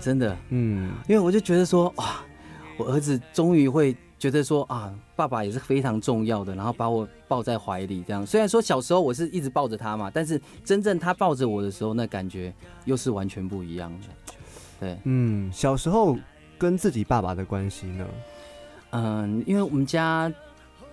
真的，嗯，因为我就觉得说哇，我儿子终于会觉得说啊，爸爸也是非常重要的，然后把我抱在怀里这样。虽然说小时候我是一直抱着他嘛，但是真正他抱着我的时候，那感觉又是完全不一样的。对，嗯，小时候跟自己爸爸的关系呢？嗯，因为我们家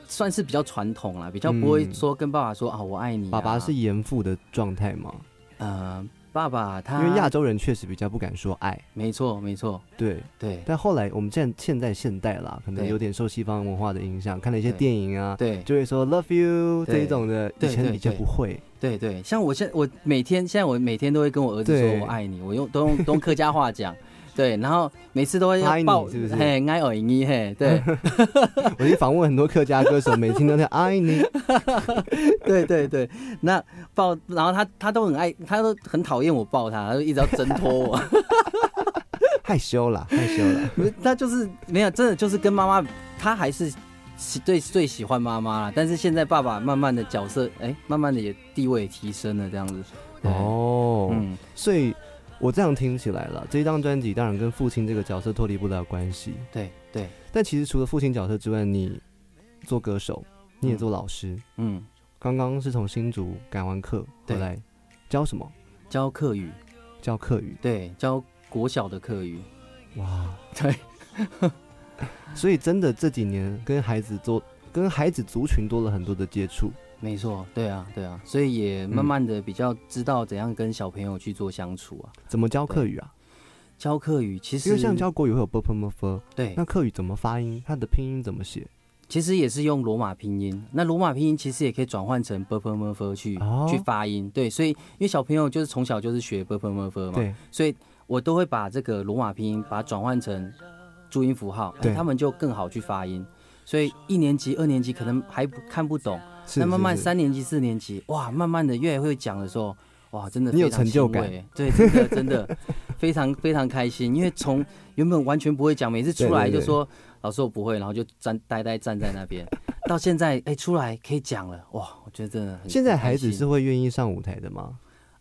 算是比较传统啦，比较不会嗯说跟爸爸说啊我爱你啊、爸爸是严父的状态吗？呃，爸爸他因为亚洲人确实比较不敢说爱，没错没错，对。对。但后来我们现现在现代啦，可能有点受西方文化的影响，看了一些电影啊，对。就会说 love you 这一种的，以前比较不会。对。对，像我现我每天现在我每天都会跟我儿子说我爱你，我用都用都用客家话讲，对，然后每次都会爱你抱，是不是嘿，爱我你嘿，对 我去访问很多客家歌手，每天都在爱你。对对对，那抱，然后他他都很爱，他都很讨厌我抱他，他就一直要挣脱我，害羞了，害羞了。他就是没有，真的就是跟妈妈，他还是喜最最喜欢妈妈了，但是现在爸爸慢慢的角色，哎，慢慢的也地位也提升了，这样子，哦，嗯，所以我这样听起来了，这一张专辑当然跟父亲这个角色脱离不了关系。对对，但其实除了父亲角色之外，你做歌手，你也做老师。嗯，刚刚是从新竹赶完课回来，教什么？教课语，教课语。对，教国小的课语，哇，对。所以真的这几年跟孩子做，跟孩子族群多了很多的接触。没错，对啊，对啊，所以也慢慢的比较知道怎样跟小朋友去做相处啊。怎么教课语啊？教课语其实因为像教国语会有 b p m f，对那，课语怎么发音？它的拼音怎么写？其实也是用罗马拼音。那罗马拼音其实也可以转换成 b p m f 去、哦去发音。对，所以因为小朋友就是从小就是学 b p m f 嘛，对，所以我都会把这个罗马拼音把它转换成注音符号，对哎他们就更好去发音。所以一年级、二年级可能还不看不懂，是那慢慢三年级、四年级，哇，慢慢的越来越会讲的时候，哇，真的你有成就感，对，真的真的 非常非常开心，因为从原本完全不会讲，每次出来就说老师我不会，然后就站呆呆站在那边，到现在哎出来可以讲了，哇，我觉得真的很现在孩子是会愿意上舞台的吗？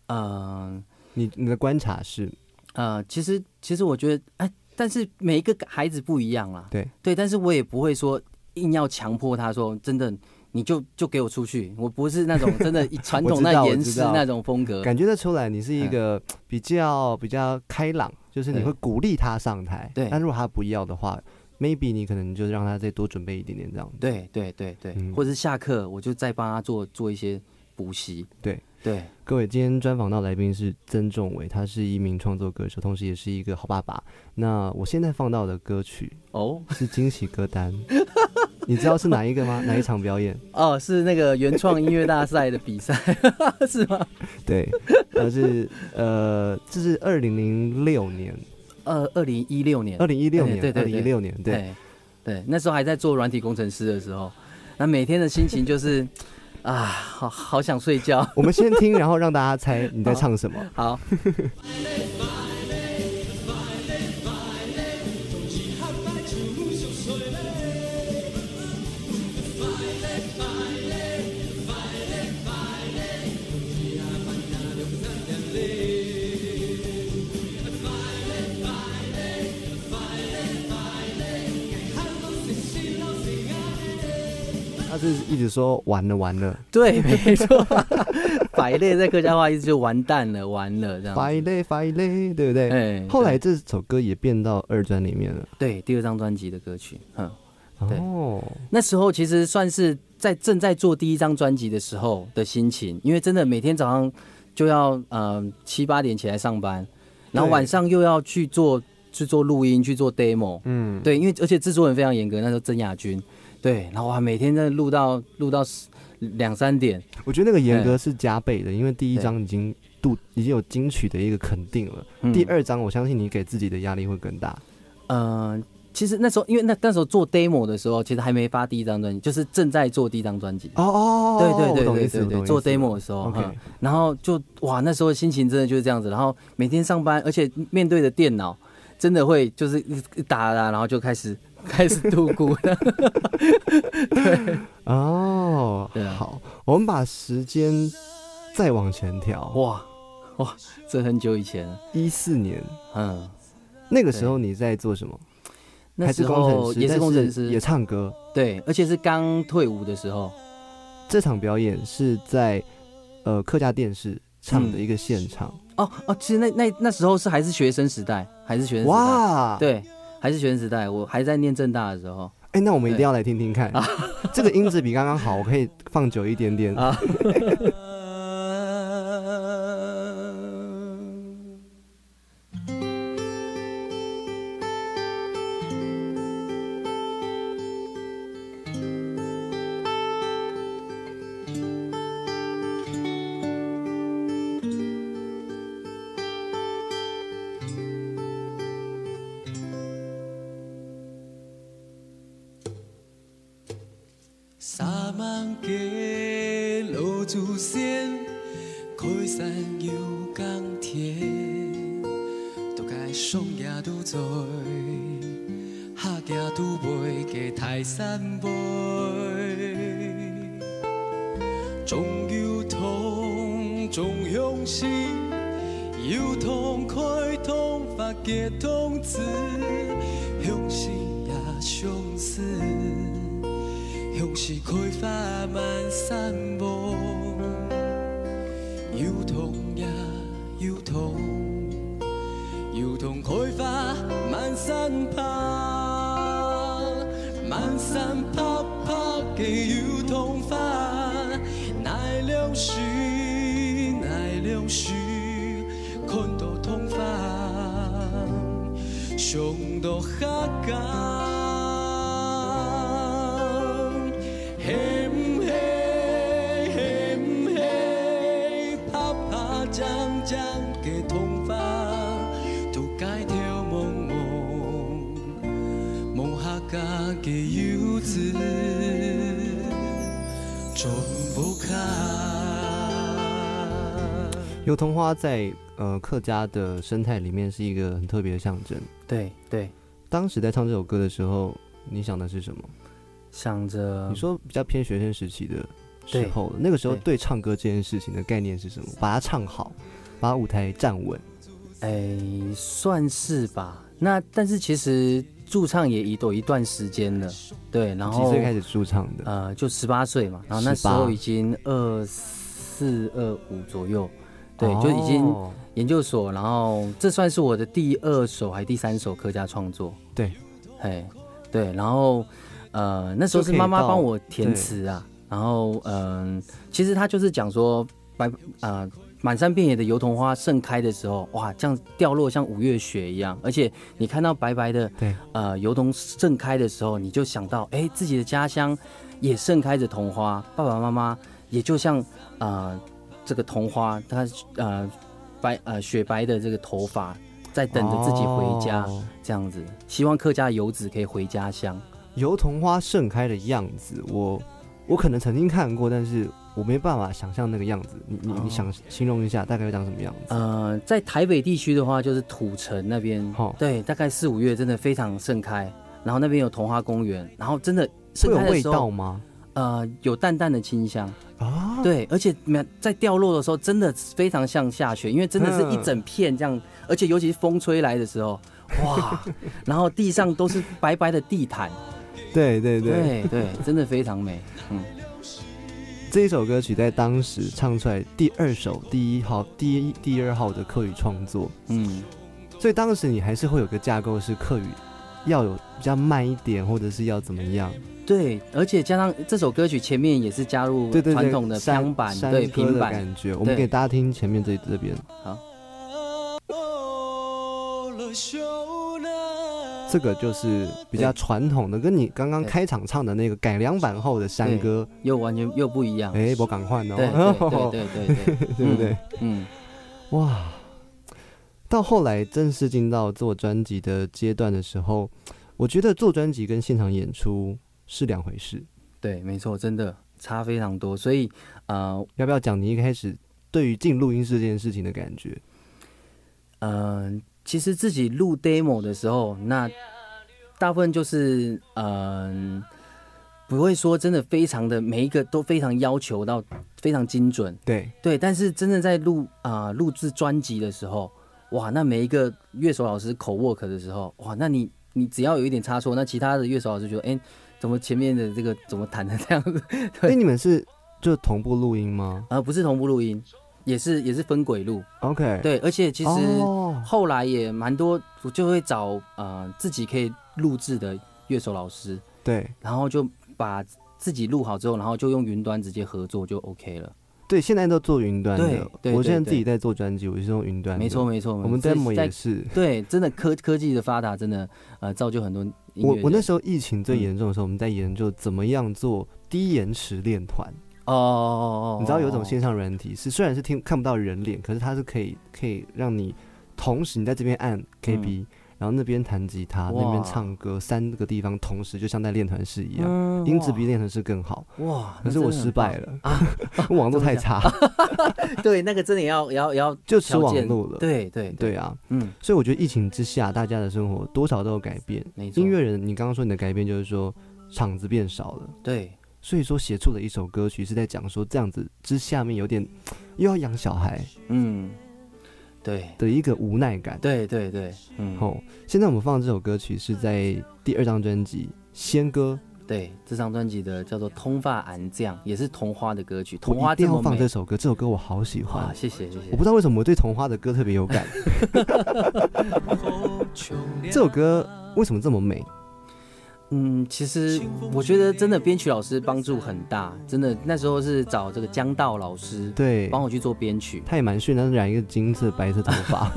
嗯你你的观察是？呃，其实其实我觉得哎，但是每一个孩子不一样啦，对。对，但是我也不会说硬要强迫他说真的。你就就给我出去，我不是那种 真的传统那严师那种风格，感觉得出来，你是一嗯个比较比较开朗，就是你会鼓励他上台。对但如果他不要的话，maybe 你可能就让他再多准备一点点这样子。对对对对，嗯或者是下课我就再帮他做做一些补习。对对，各位，今天专访到来宾是曾仲伟，他是一名创作歌手，同时也是一个好爸爸。那我现在放到的歌曲哦是惊喜歌单，你知道是哪一个吗？哪一场表演？哦，是那个原创音乐大赛的比赛，是吗？对，呃是呃，这是二零零六年，呃，二零一六年二，零一六年，对对对二零一六年，对。对对，那时候还在做软体工程师的时候，那每天的心情就是啊，好好想睡觉。我们先听，然后让大家猜你在唱什么。好，他 一直说完了完了，对，没错，百类在客家话意思就完蛋了，完了这样。发累发累，对不对？哎后来这首歌也变到二专里面了。对第二张专辑的歌曲，嗯，对。哦，那时候其实算是在正在做第一张专辑的时候的心情，因为真的每天早上就要呃七八点起来上班，然后晚上又要去做去做录音去做 demo，嗯，对，因为而且制作人非常严格，那时候曾亚军，对，然后还每天在录到录到两三点，我觉得那个严格是加倍的，因为第一章已经度已经有金曲的一个肯定了，嗯第二章我相信你给自己的压力会更大。呃，其实那时候因为那那时候做 demo 的时候，其实还没发第一张专辑，就是正在做第一张专辑。哦哦对对对对对对，做 demo 的时候嗯然后就哇，那时候心情真的就是这样子，然后每天上班，而且面对着电脑，真的会就是打打，然后就开始开始度过的。哦对啊，好，我们把时间再往前调，哇哇，这很久以前。了，一四年。嗯，那个时候你在做什么？那时还是工程师，候也是但工程师，也唱歌。对，而且是刚退伍的时候，这场表演是在呃客家电视唱的一个现场。哦哦，其实那那那时候是还是学生时代，还是学生时代，哇，，对，还是学生时代，我还在念正大的时候。哎，那我们一定要来听听看，这个音质比刚刚好，我可以放久一点点。啊 家嘅游子，转不开。油桐花在呃客家的生态里面是一个很特别的象征。对对，当时在唱这首歌的时候，你想的是什么？想着你说比较偏学生时期的时候，那个时候对对唱歌这件事情的概念是什么？把它唱好，把舞台站稳。哎，算是吧。那但是其实驻唱也已有一段时间了，对，然后几岁开始驻唱的？呃，就十八岁嘛，然后那时候已经二四二五左右，对，就已经哦研究所，然后这算是我的第二首还第三首客家创作，对，哎，对，然后呃那时候是妈妈帮我填词啊，然后嗯、其实他就是讲说。白啊。满山遍野的油桐花盛开的时候，哇，这样掉落像五月雪一样，而且你看到白白的对，呃油桐盛开的时候，你就想到，哎，自己的家乡也盛开着桐花，爸爸妈妈也就像呃这个桐花，它呃白呃雪白的这个头发，在等着自己回家，哦这样子，希望客家游子可以回家乡。油桐花盛开的样子，我我可能曾经看过，但是我没办法想象那个样子。你你哦你想形容一下，大概会长什么样子？呃，在台北地区的话，就是土城那边，哦对，大概四五月真的非常盛开，然后那边有桐花公园，然后真的盛开的时候，道吗？呃，有淡淡的清香。啊，对，而且没在掉落的时候，真的非常像下雪，因为真的是一整片这样，而且尤其是风吹来的时候，哇，然后地上都是白白的地毯，对对对，对对，真的非常美。嗯，这一首歌曲在当时唱出来第二首第一号、第一、第二号的客语创作，嗯，所以当时你还是会有个架构是客语要有比较慢一点，或者是要怎么样？对，而且加上这首歌曲前面也是加入对对对，传统的山平板，山对歌的平板，感觉。我们对。给大家听前面这这边，这个就是比较传统的，跟你刚刚开场唱的那个改良版后的山歌，又完全又不一样。哎，我赶快对对哦，对对 对对，对不对？嗯，哇！到后来正式进到做专辑的阶段的时候，我觉得做专辑跟现场演出是两回事。对，没错，真的差非常多。所以呃要不要讲你一开始对于进录音室这件事情的感觉？嗯、呃，其实自己录 demo 的时候，那大部分就是嗯、呃，不会说真的非常的每一个都非常要求到非常精准，对，对。但是真正在录啊录制专辑的时候，哇，那每一个乐手老师口 work 的时候，哇，那你你只要有一点差错，那其他的乐手老师觉得，哎、怎么前面的这个怎么弹的这样子？哎，你们是就同步录音吗啊、不是同步录音，也是也是分轨路。？OK，，对，而且其实哦后来也蛮多，我就会找呃自己可以录制的乐手老师，对然后就把自己录好之后，然后就用云端直接合作就 OK 了。对，现在都做云端对的。对对对我现在自己在做专辑，我是用云端的。没错，没错，我们这 demo 在也是。对，真的科科技的发达，真的呃造就很多。我我那时候疫情最嗯严重的时候，我们在研究怎么样做低延迟练团。哦哦哦，你知道有一种哦线上软体是虽然是听看不到人脸，可是它是可以可以让你同时你在这边按 KB，、然后那边弹吉他，那边唱歌，三个地方同时就像在练团式一样，嗯音质比练团式更好。哇，可是我失败了啊，网络太差，对，那个真的也要也要也要就吃网络了。对对对，啊，嗯，所以我觉得疫情之下，大家的生活多少都有改变。音乐人，你刚刚说你的改变就是说场子变少了，对所以说写出了一首歌曲是在讲说这样子之下面有点又要养小孩嗯，对的一个无奈感。对对对，嗯，哦，现在我们放的这首歌曲是在第二张专辑《仙歌对，这张专辑的叫做《通发安将》，也是童话的歌曲。》，我童话一定要放这首歌，这首歌我好喜欢哇，。谢谢谢谢。我不知道为什么我对童话的歌特别有感。这首歌为什么这么美？嗯，其实我觉得真的编曲老师帮助很大，真的那时候是找这个江道老师对，帮我去做编曲。他也蛮炫，他是染一个金色、白色头发。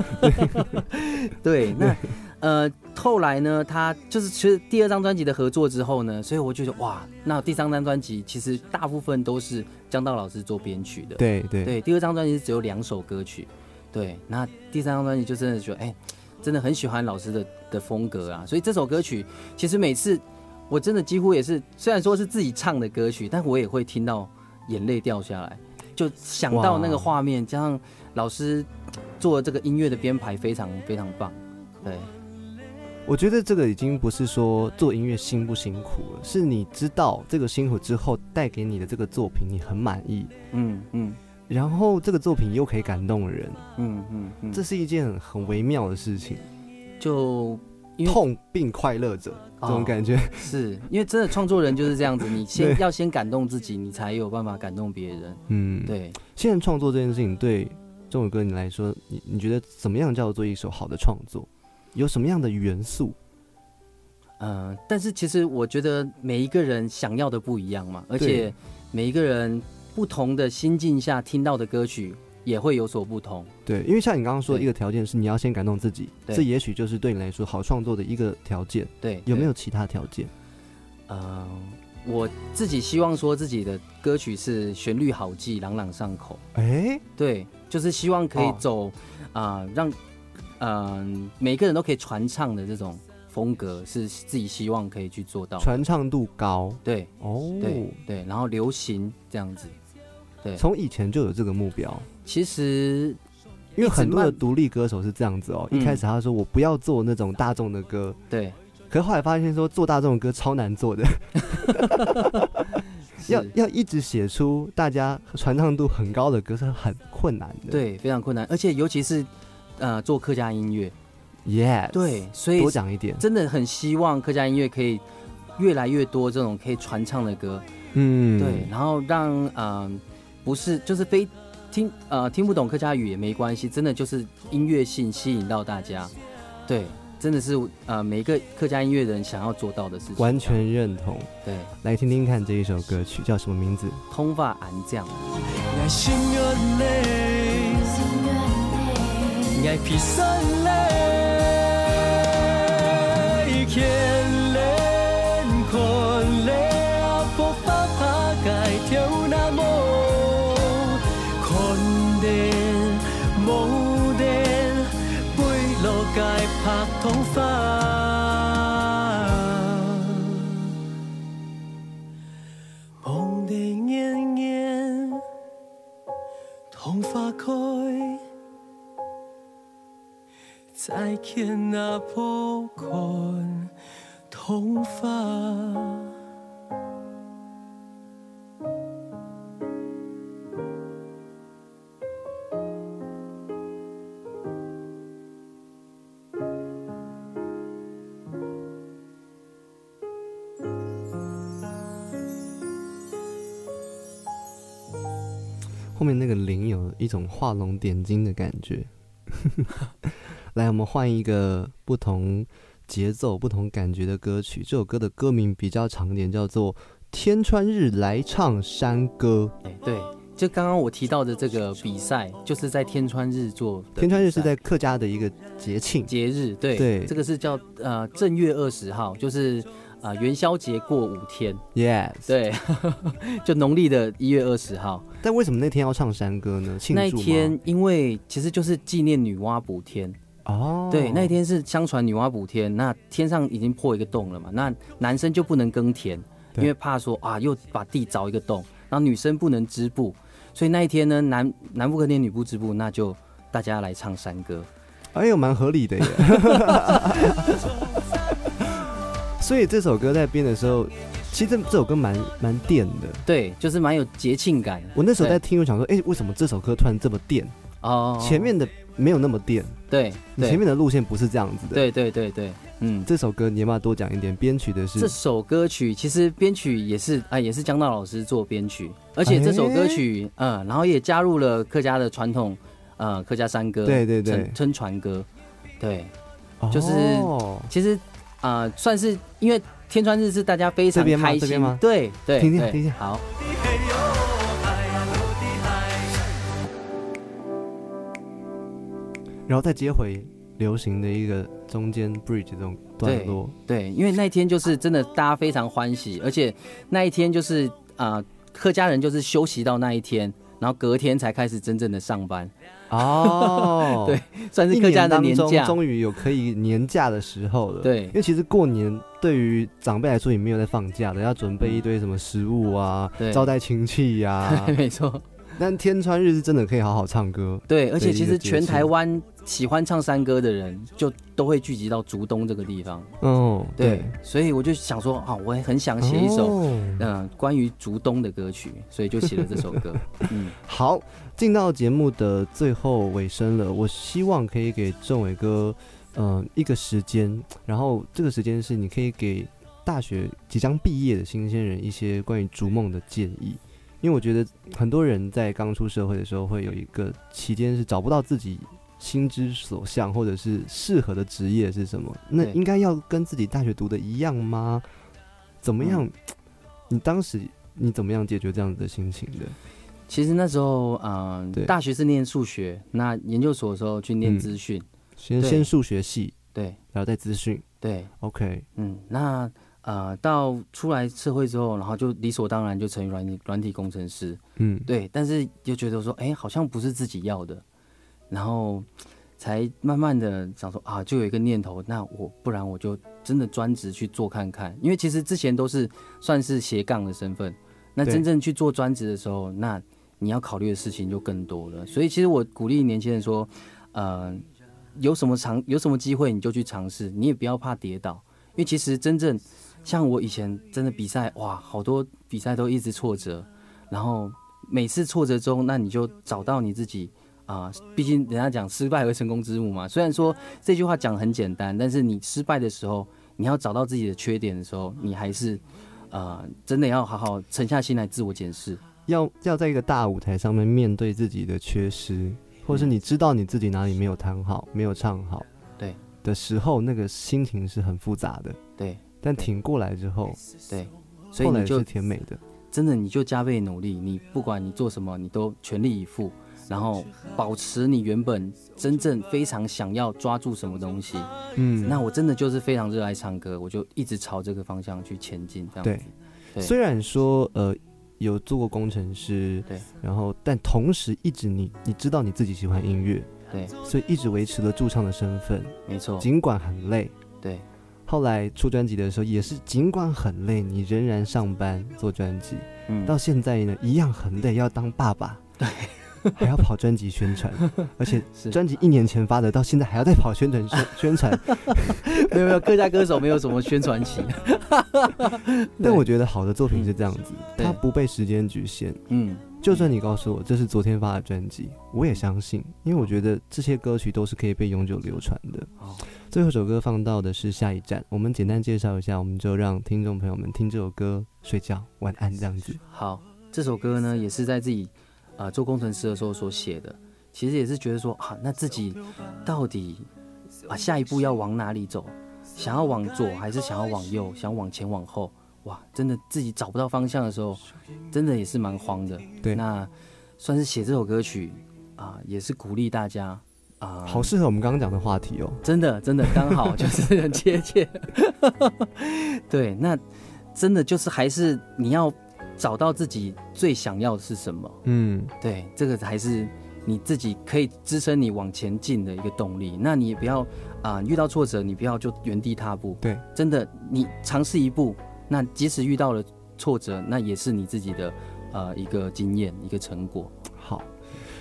对，那呃后来呢，他就是其实第二张专辑的合作之后呢，所以我就觉得哇，那第三张专辑其实大部分都是江道老师做编曲的。对对对，第二张专辑是只有两首歌曲，对，那第三张专辑就真的觉得，哎、真的很喜欢老师的的风格啊，所以这首歌曲其实每次我真的几乎也是，虽然说是自己唱的歌曲，但我也会听到眼泪掉下来，就想到那个画面，加上老师做这个音乐的编排非常非常棒，对，我觉得这个已经不是说做音乐辛不辛苦了，是你知道这个辛苦之后带给你的这个作品你很满意，嗯嗯然后这个作品又可以感动人，嗯嗯嗯，这是一件很很微妙的事情。就痛并快乐着这种哦感觉。是因为真的创作人就是这样子，你先要先感动自己，你才有办法感动别人，嗯，。对。现在创作这件事情对这首歌你来说，你你觉得怎么样叫做一首好的创作？有什么样的元素？嗯、但是其实我觉得每一个人想要的不一样嘛，而且每一个人不同的心境下听到的歌曲也会有所不同。对，因为像你刚刚说的一个条件是你要先感动自己，这也许就是对你来说好创作的一个条件。对，有没有？其他条件？呃，我自己希望说自己的歌曲是旋律好记、朗朗上口。哎，对，就是希望可以哦走啊、让嗯、每个人都可以传唱的这种风格，是自己希望可以去做到。传唱度高对哦。对对，然后流行这样子。对，从以前就有这个目标，其实因为很多的独立歌手是这样子哦。嗯。一开始他说我不要做那种大众的歌，对。可是后来发现说做大众的歌超难做的，要要一直写出大家传唱度很高的歌是很困难的。对非常困难，而且尤其是呃做客家音乐，，Yes，对，所以多讲一点。真的很希望客家音乐可以越来越多这种可以传唱的歌，嗯，对，然后让嗯、呃不是就是非听呃听不懂客家语也没关系，真的就是音乐性吸引到大家，对，真的是呃每一个客家音乐人想要做到的事情，完全认同。对，来听听看这一首歌曲叫什么名字？通发安酱，爱心愿你，爱披上泪，牵童花开，再见那破困童发。一种画龙点睛的感觉。来，我们换一个不同节奏、不同感觉的歌曲。这首歌的歌名比较长点，叫做《天川日来唱山歌哎对，就刚刚我提到的这个比赛，就是在天川日做的》。天川日是在客家的一个节庆，节日，对对这个是叫呃正月二十号，就是呃元宵节过五天，Yes。对，就农历的一月二十号但为什么那天要唱山歌呢？庆祝那一天，因为其实就是纪念女娲补天，哦，对，那一天是相传女娲补天，那天上已经破一个洞了嘛，那男生就不能耕田，因为怕说啊又把地凿一个洞，然后女生不能织布，所以那一天呢男男不耕田女不织布，那就大家来唱山歌，哎呦，蛮合理的耶。所以这首歌在编的时候，其实这这首歌蛮蛮电的。对，就是蛮有节庆感。我那时候在听，我想说，哎、为什么这首歌突然这么电？哦，前面的没有那么电，对对。你前面的路线不是这样子的。，对对对对，嗯。这首歌你要不要多讲一点？编曲的是这首歌曲其实编曲也是啊，也是江道老师做编曲，而且这首歌曲，嗯，然后也加入了客家的传统，呃，客家山歌，对对对。称称传歌，对，就是哦。其实啊、呃算是因为天川日是大家非常开心。这边吗，对对，对听听听听。好，然后再接回流行的一个中间 bridge 这种段落。对，因为那一天就是真的大家非常欢喜，而且那一天就是啊、呃客家人就是休息到那一天，然后隔天才开始真正的上班，哦，对，算是一客家的年假，终于有可以年假的时候了。对。因为其实过年对于长辈来说也没有在放假的，要准备一堆什么食物啊，对。招待亲戚 呀、没错。但天川日是真的可以好好唱歌，对，而且其实全台湾喜欢唱山歌的人，就都会聚集到竹东这个地方。嗯，对，所以我就想说，啊，我也很想写一首，哦。嗯、关于竹东的歌曲，所以就写了这首歌。嗯，好，进到节目的最后尾声了，我希望可以给政伟哥，嗯、一个时间，然后这个时间是你可以给大学即将毕业的新鲜人一些关于逐梦的建议，因为我觉得很多人在刚出社会的时候会有一个期间是找不到自己心之所向，或者是适合的职业是什么，那应该要跟自己大学读的一样吗？怎么样？嗯。你当时你怎么样解决这样子的心情的？其实那时候，嗯、对。大学是念数学，那研究所的时候去念嗯。资讯，对先先数学系，对。然后再资讯。对，，OK，嗯，那呃，到出来社会之后，然后就理所当然就成为软体软体工程师，嗯，对，但是就觉得说，哎、好像不是自己要的，然后才慢慢的想说啊，就有一个念头，那我不然我就真的专职去做看看，因为其实之前都是算是斜杠的身份，那真正去做专职的时候，那你要考虑的事情就更多了。所以其实我鼓励年轻人说，呃，有什么尝有什么机会你就去尝试，你也不要怕跌倒，因为其实真正像我以前真的比赛，哇，好多比赛都一直挫折，然后每次挫折中，那你就找到你自己啊、毕竟人家讲失败为成功之母嘛。虽然说这句话讲得很简单，但是你失败的时候，你要找到自己的缺点的时候，你还是呃真的要好好沉下心来自我检视。要要在一个大舞台上面面对自己的缺失，或者是你知道你自己哪里没有弹好、没有唱好，对的时候，那个心情是很复杂的。对但挺过来之后，对，所以你是甜美的。真的你就加倍努力，你不管你做什么，你都全力以赴，然后保持你原本真正非常想要抓住什么东西。嗯，那我真的就是非常热爱唱歌，我就一直朝这个方向去前进，这样子。对虽然说呃有做过工程师，对，然后但同时一直你你知道你自己喜欢音乐，对，所以一直维持了驻唱的身份，没错，尽管很累。对后来出专辑的时候也是，尽管很累，你仍然上班做专辑。嗯，到现在呢，一样很累，要当爸爸，对，还要跑专辑宣传，而且专辑一年前发的，到现在还要再跑宣传宣 宣传。没有没有，各家歌手没有什么宣传期。但我觉得好的作品是这样子，对它不被时间局限。嗯，就算你告诉我这是昨天发的专辑，我也相信，因为我觉得这些歌曲都是可以被永久流传的。哦，最后一首歌放到的是下一站，我们简单介绍一下，我们就让听众朋友们听这首歌睡觉，晚安这样子。好，这首歌呢也是在自己呃做工程师的时候所写的，其实也是觉得说啊，那自己到底啊下一步要往哪里走？想要往左还是想要往右？想往前往后？哇，真的自己找不到方向的时候，真的也是蛮慌的。对那算是写这首歌曲啊、也是鼓励大家啊，好适合我们刚刚讲的话题哦。真的真的刚好就是很贴切。对，那真的就是还是你要找到自己最想要的是什么。嗯，对，这个还是你自己可以支撑你往前进的一个动力。那你也不要啊、遇到挫折你不要就原地踏步。对，真的你尝试一步，那即使遇到了挫折，那也是你自己的呃一个经验一个成果。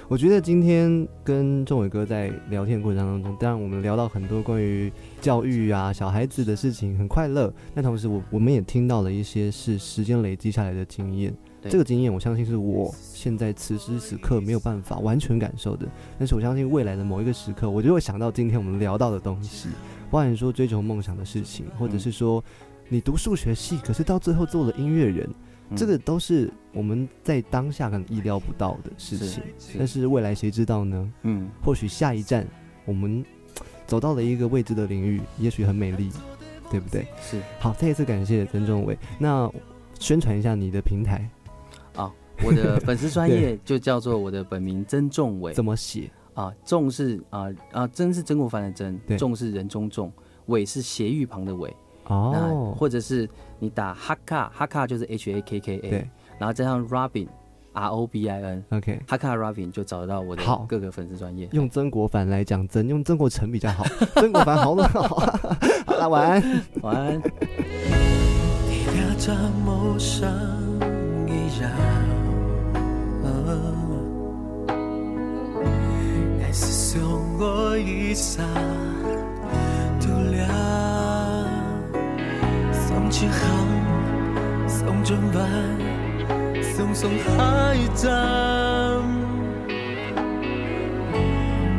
好。我觉得今天跟仲伟哥在聊天过程当中，当然我们聊到很多关于教育啊、小孩子的事情，很快乐。但同时我我们也听到了一些是时间累积下来的经验。这个经验，我相信是我现在此时此刻没有办法完全感受的。但是我相信未来的某一个时刻，我就会想到今天我们聊到的东西，包含说追求梦想的事情，或者是说你读数学系，可是到最后做了音乐人，嗯这个都是我们在当下可能意料不到的事情。是但是未来谁知道呢？嗯，或许下一站我们走到了一个未知的领域，也许很美丽，对不对？是好，再一次感谢曾仲伟。那宣传一下你的平台啊，我的粉丝专 业就叫做我的本名曾仲伟怎么写？啊，仲是啊啊，曾是曾国藩的曾对，仲是人中仲，伟是斜玉旁的伟。那哦，或者是你打哈卡，哈卡就是 H A K K A，对然后加上 Robin R O B I N，，OK。哈卡 Robin 就找得到我的好各个粉丝专业。用曾国藩来讲曾，用曾国成比较好。曾国藩好冷好。好了，晚安。晚安。你俩着陌生一样，爱是送我一生起航，送整晚，送送海站，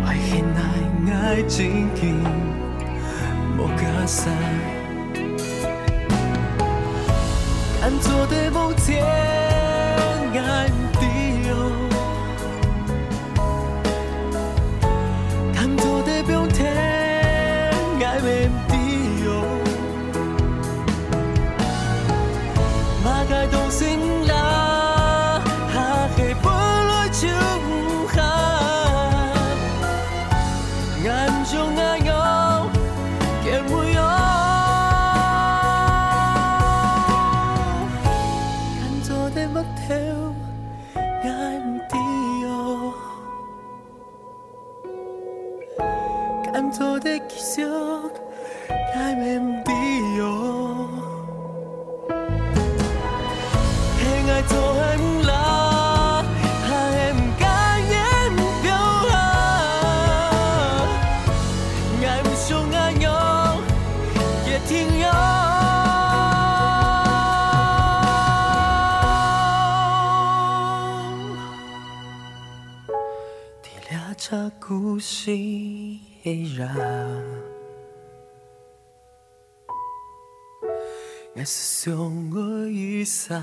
爱很爱爱情经莫隔散。敢做的梦天这故事的人。也是相爱于啥？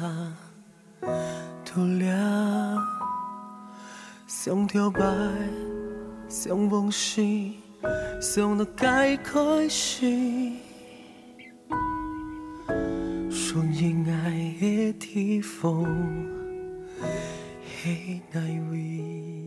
除了上跳摆，上往事，上到该开始，属于爱的地方，的那位。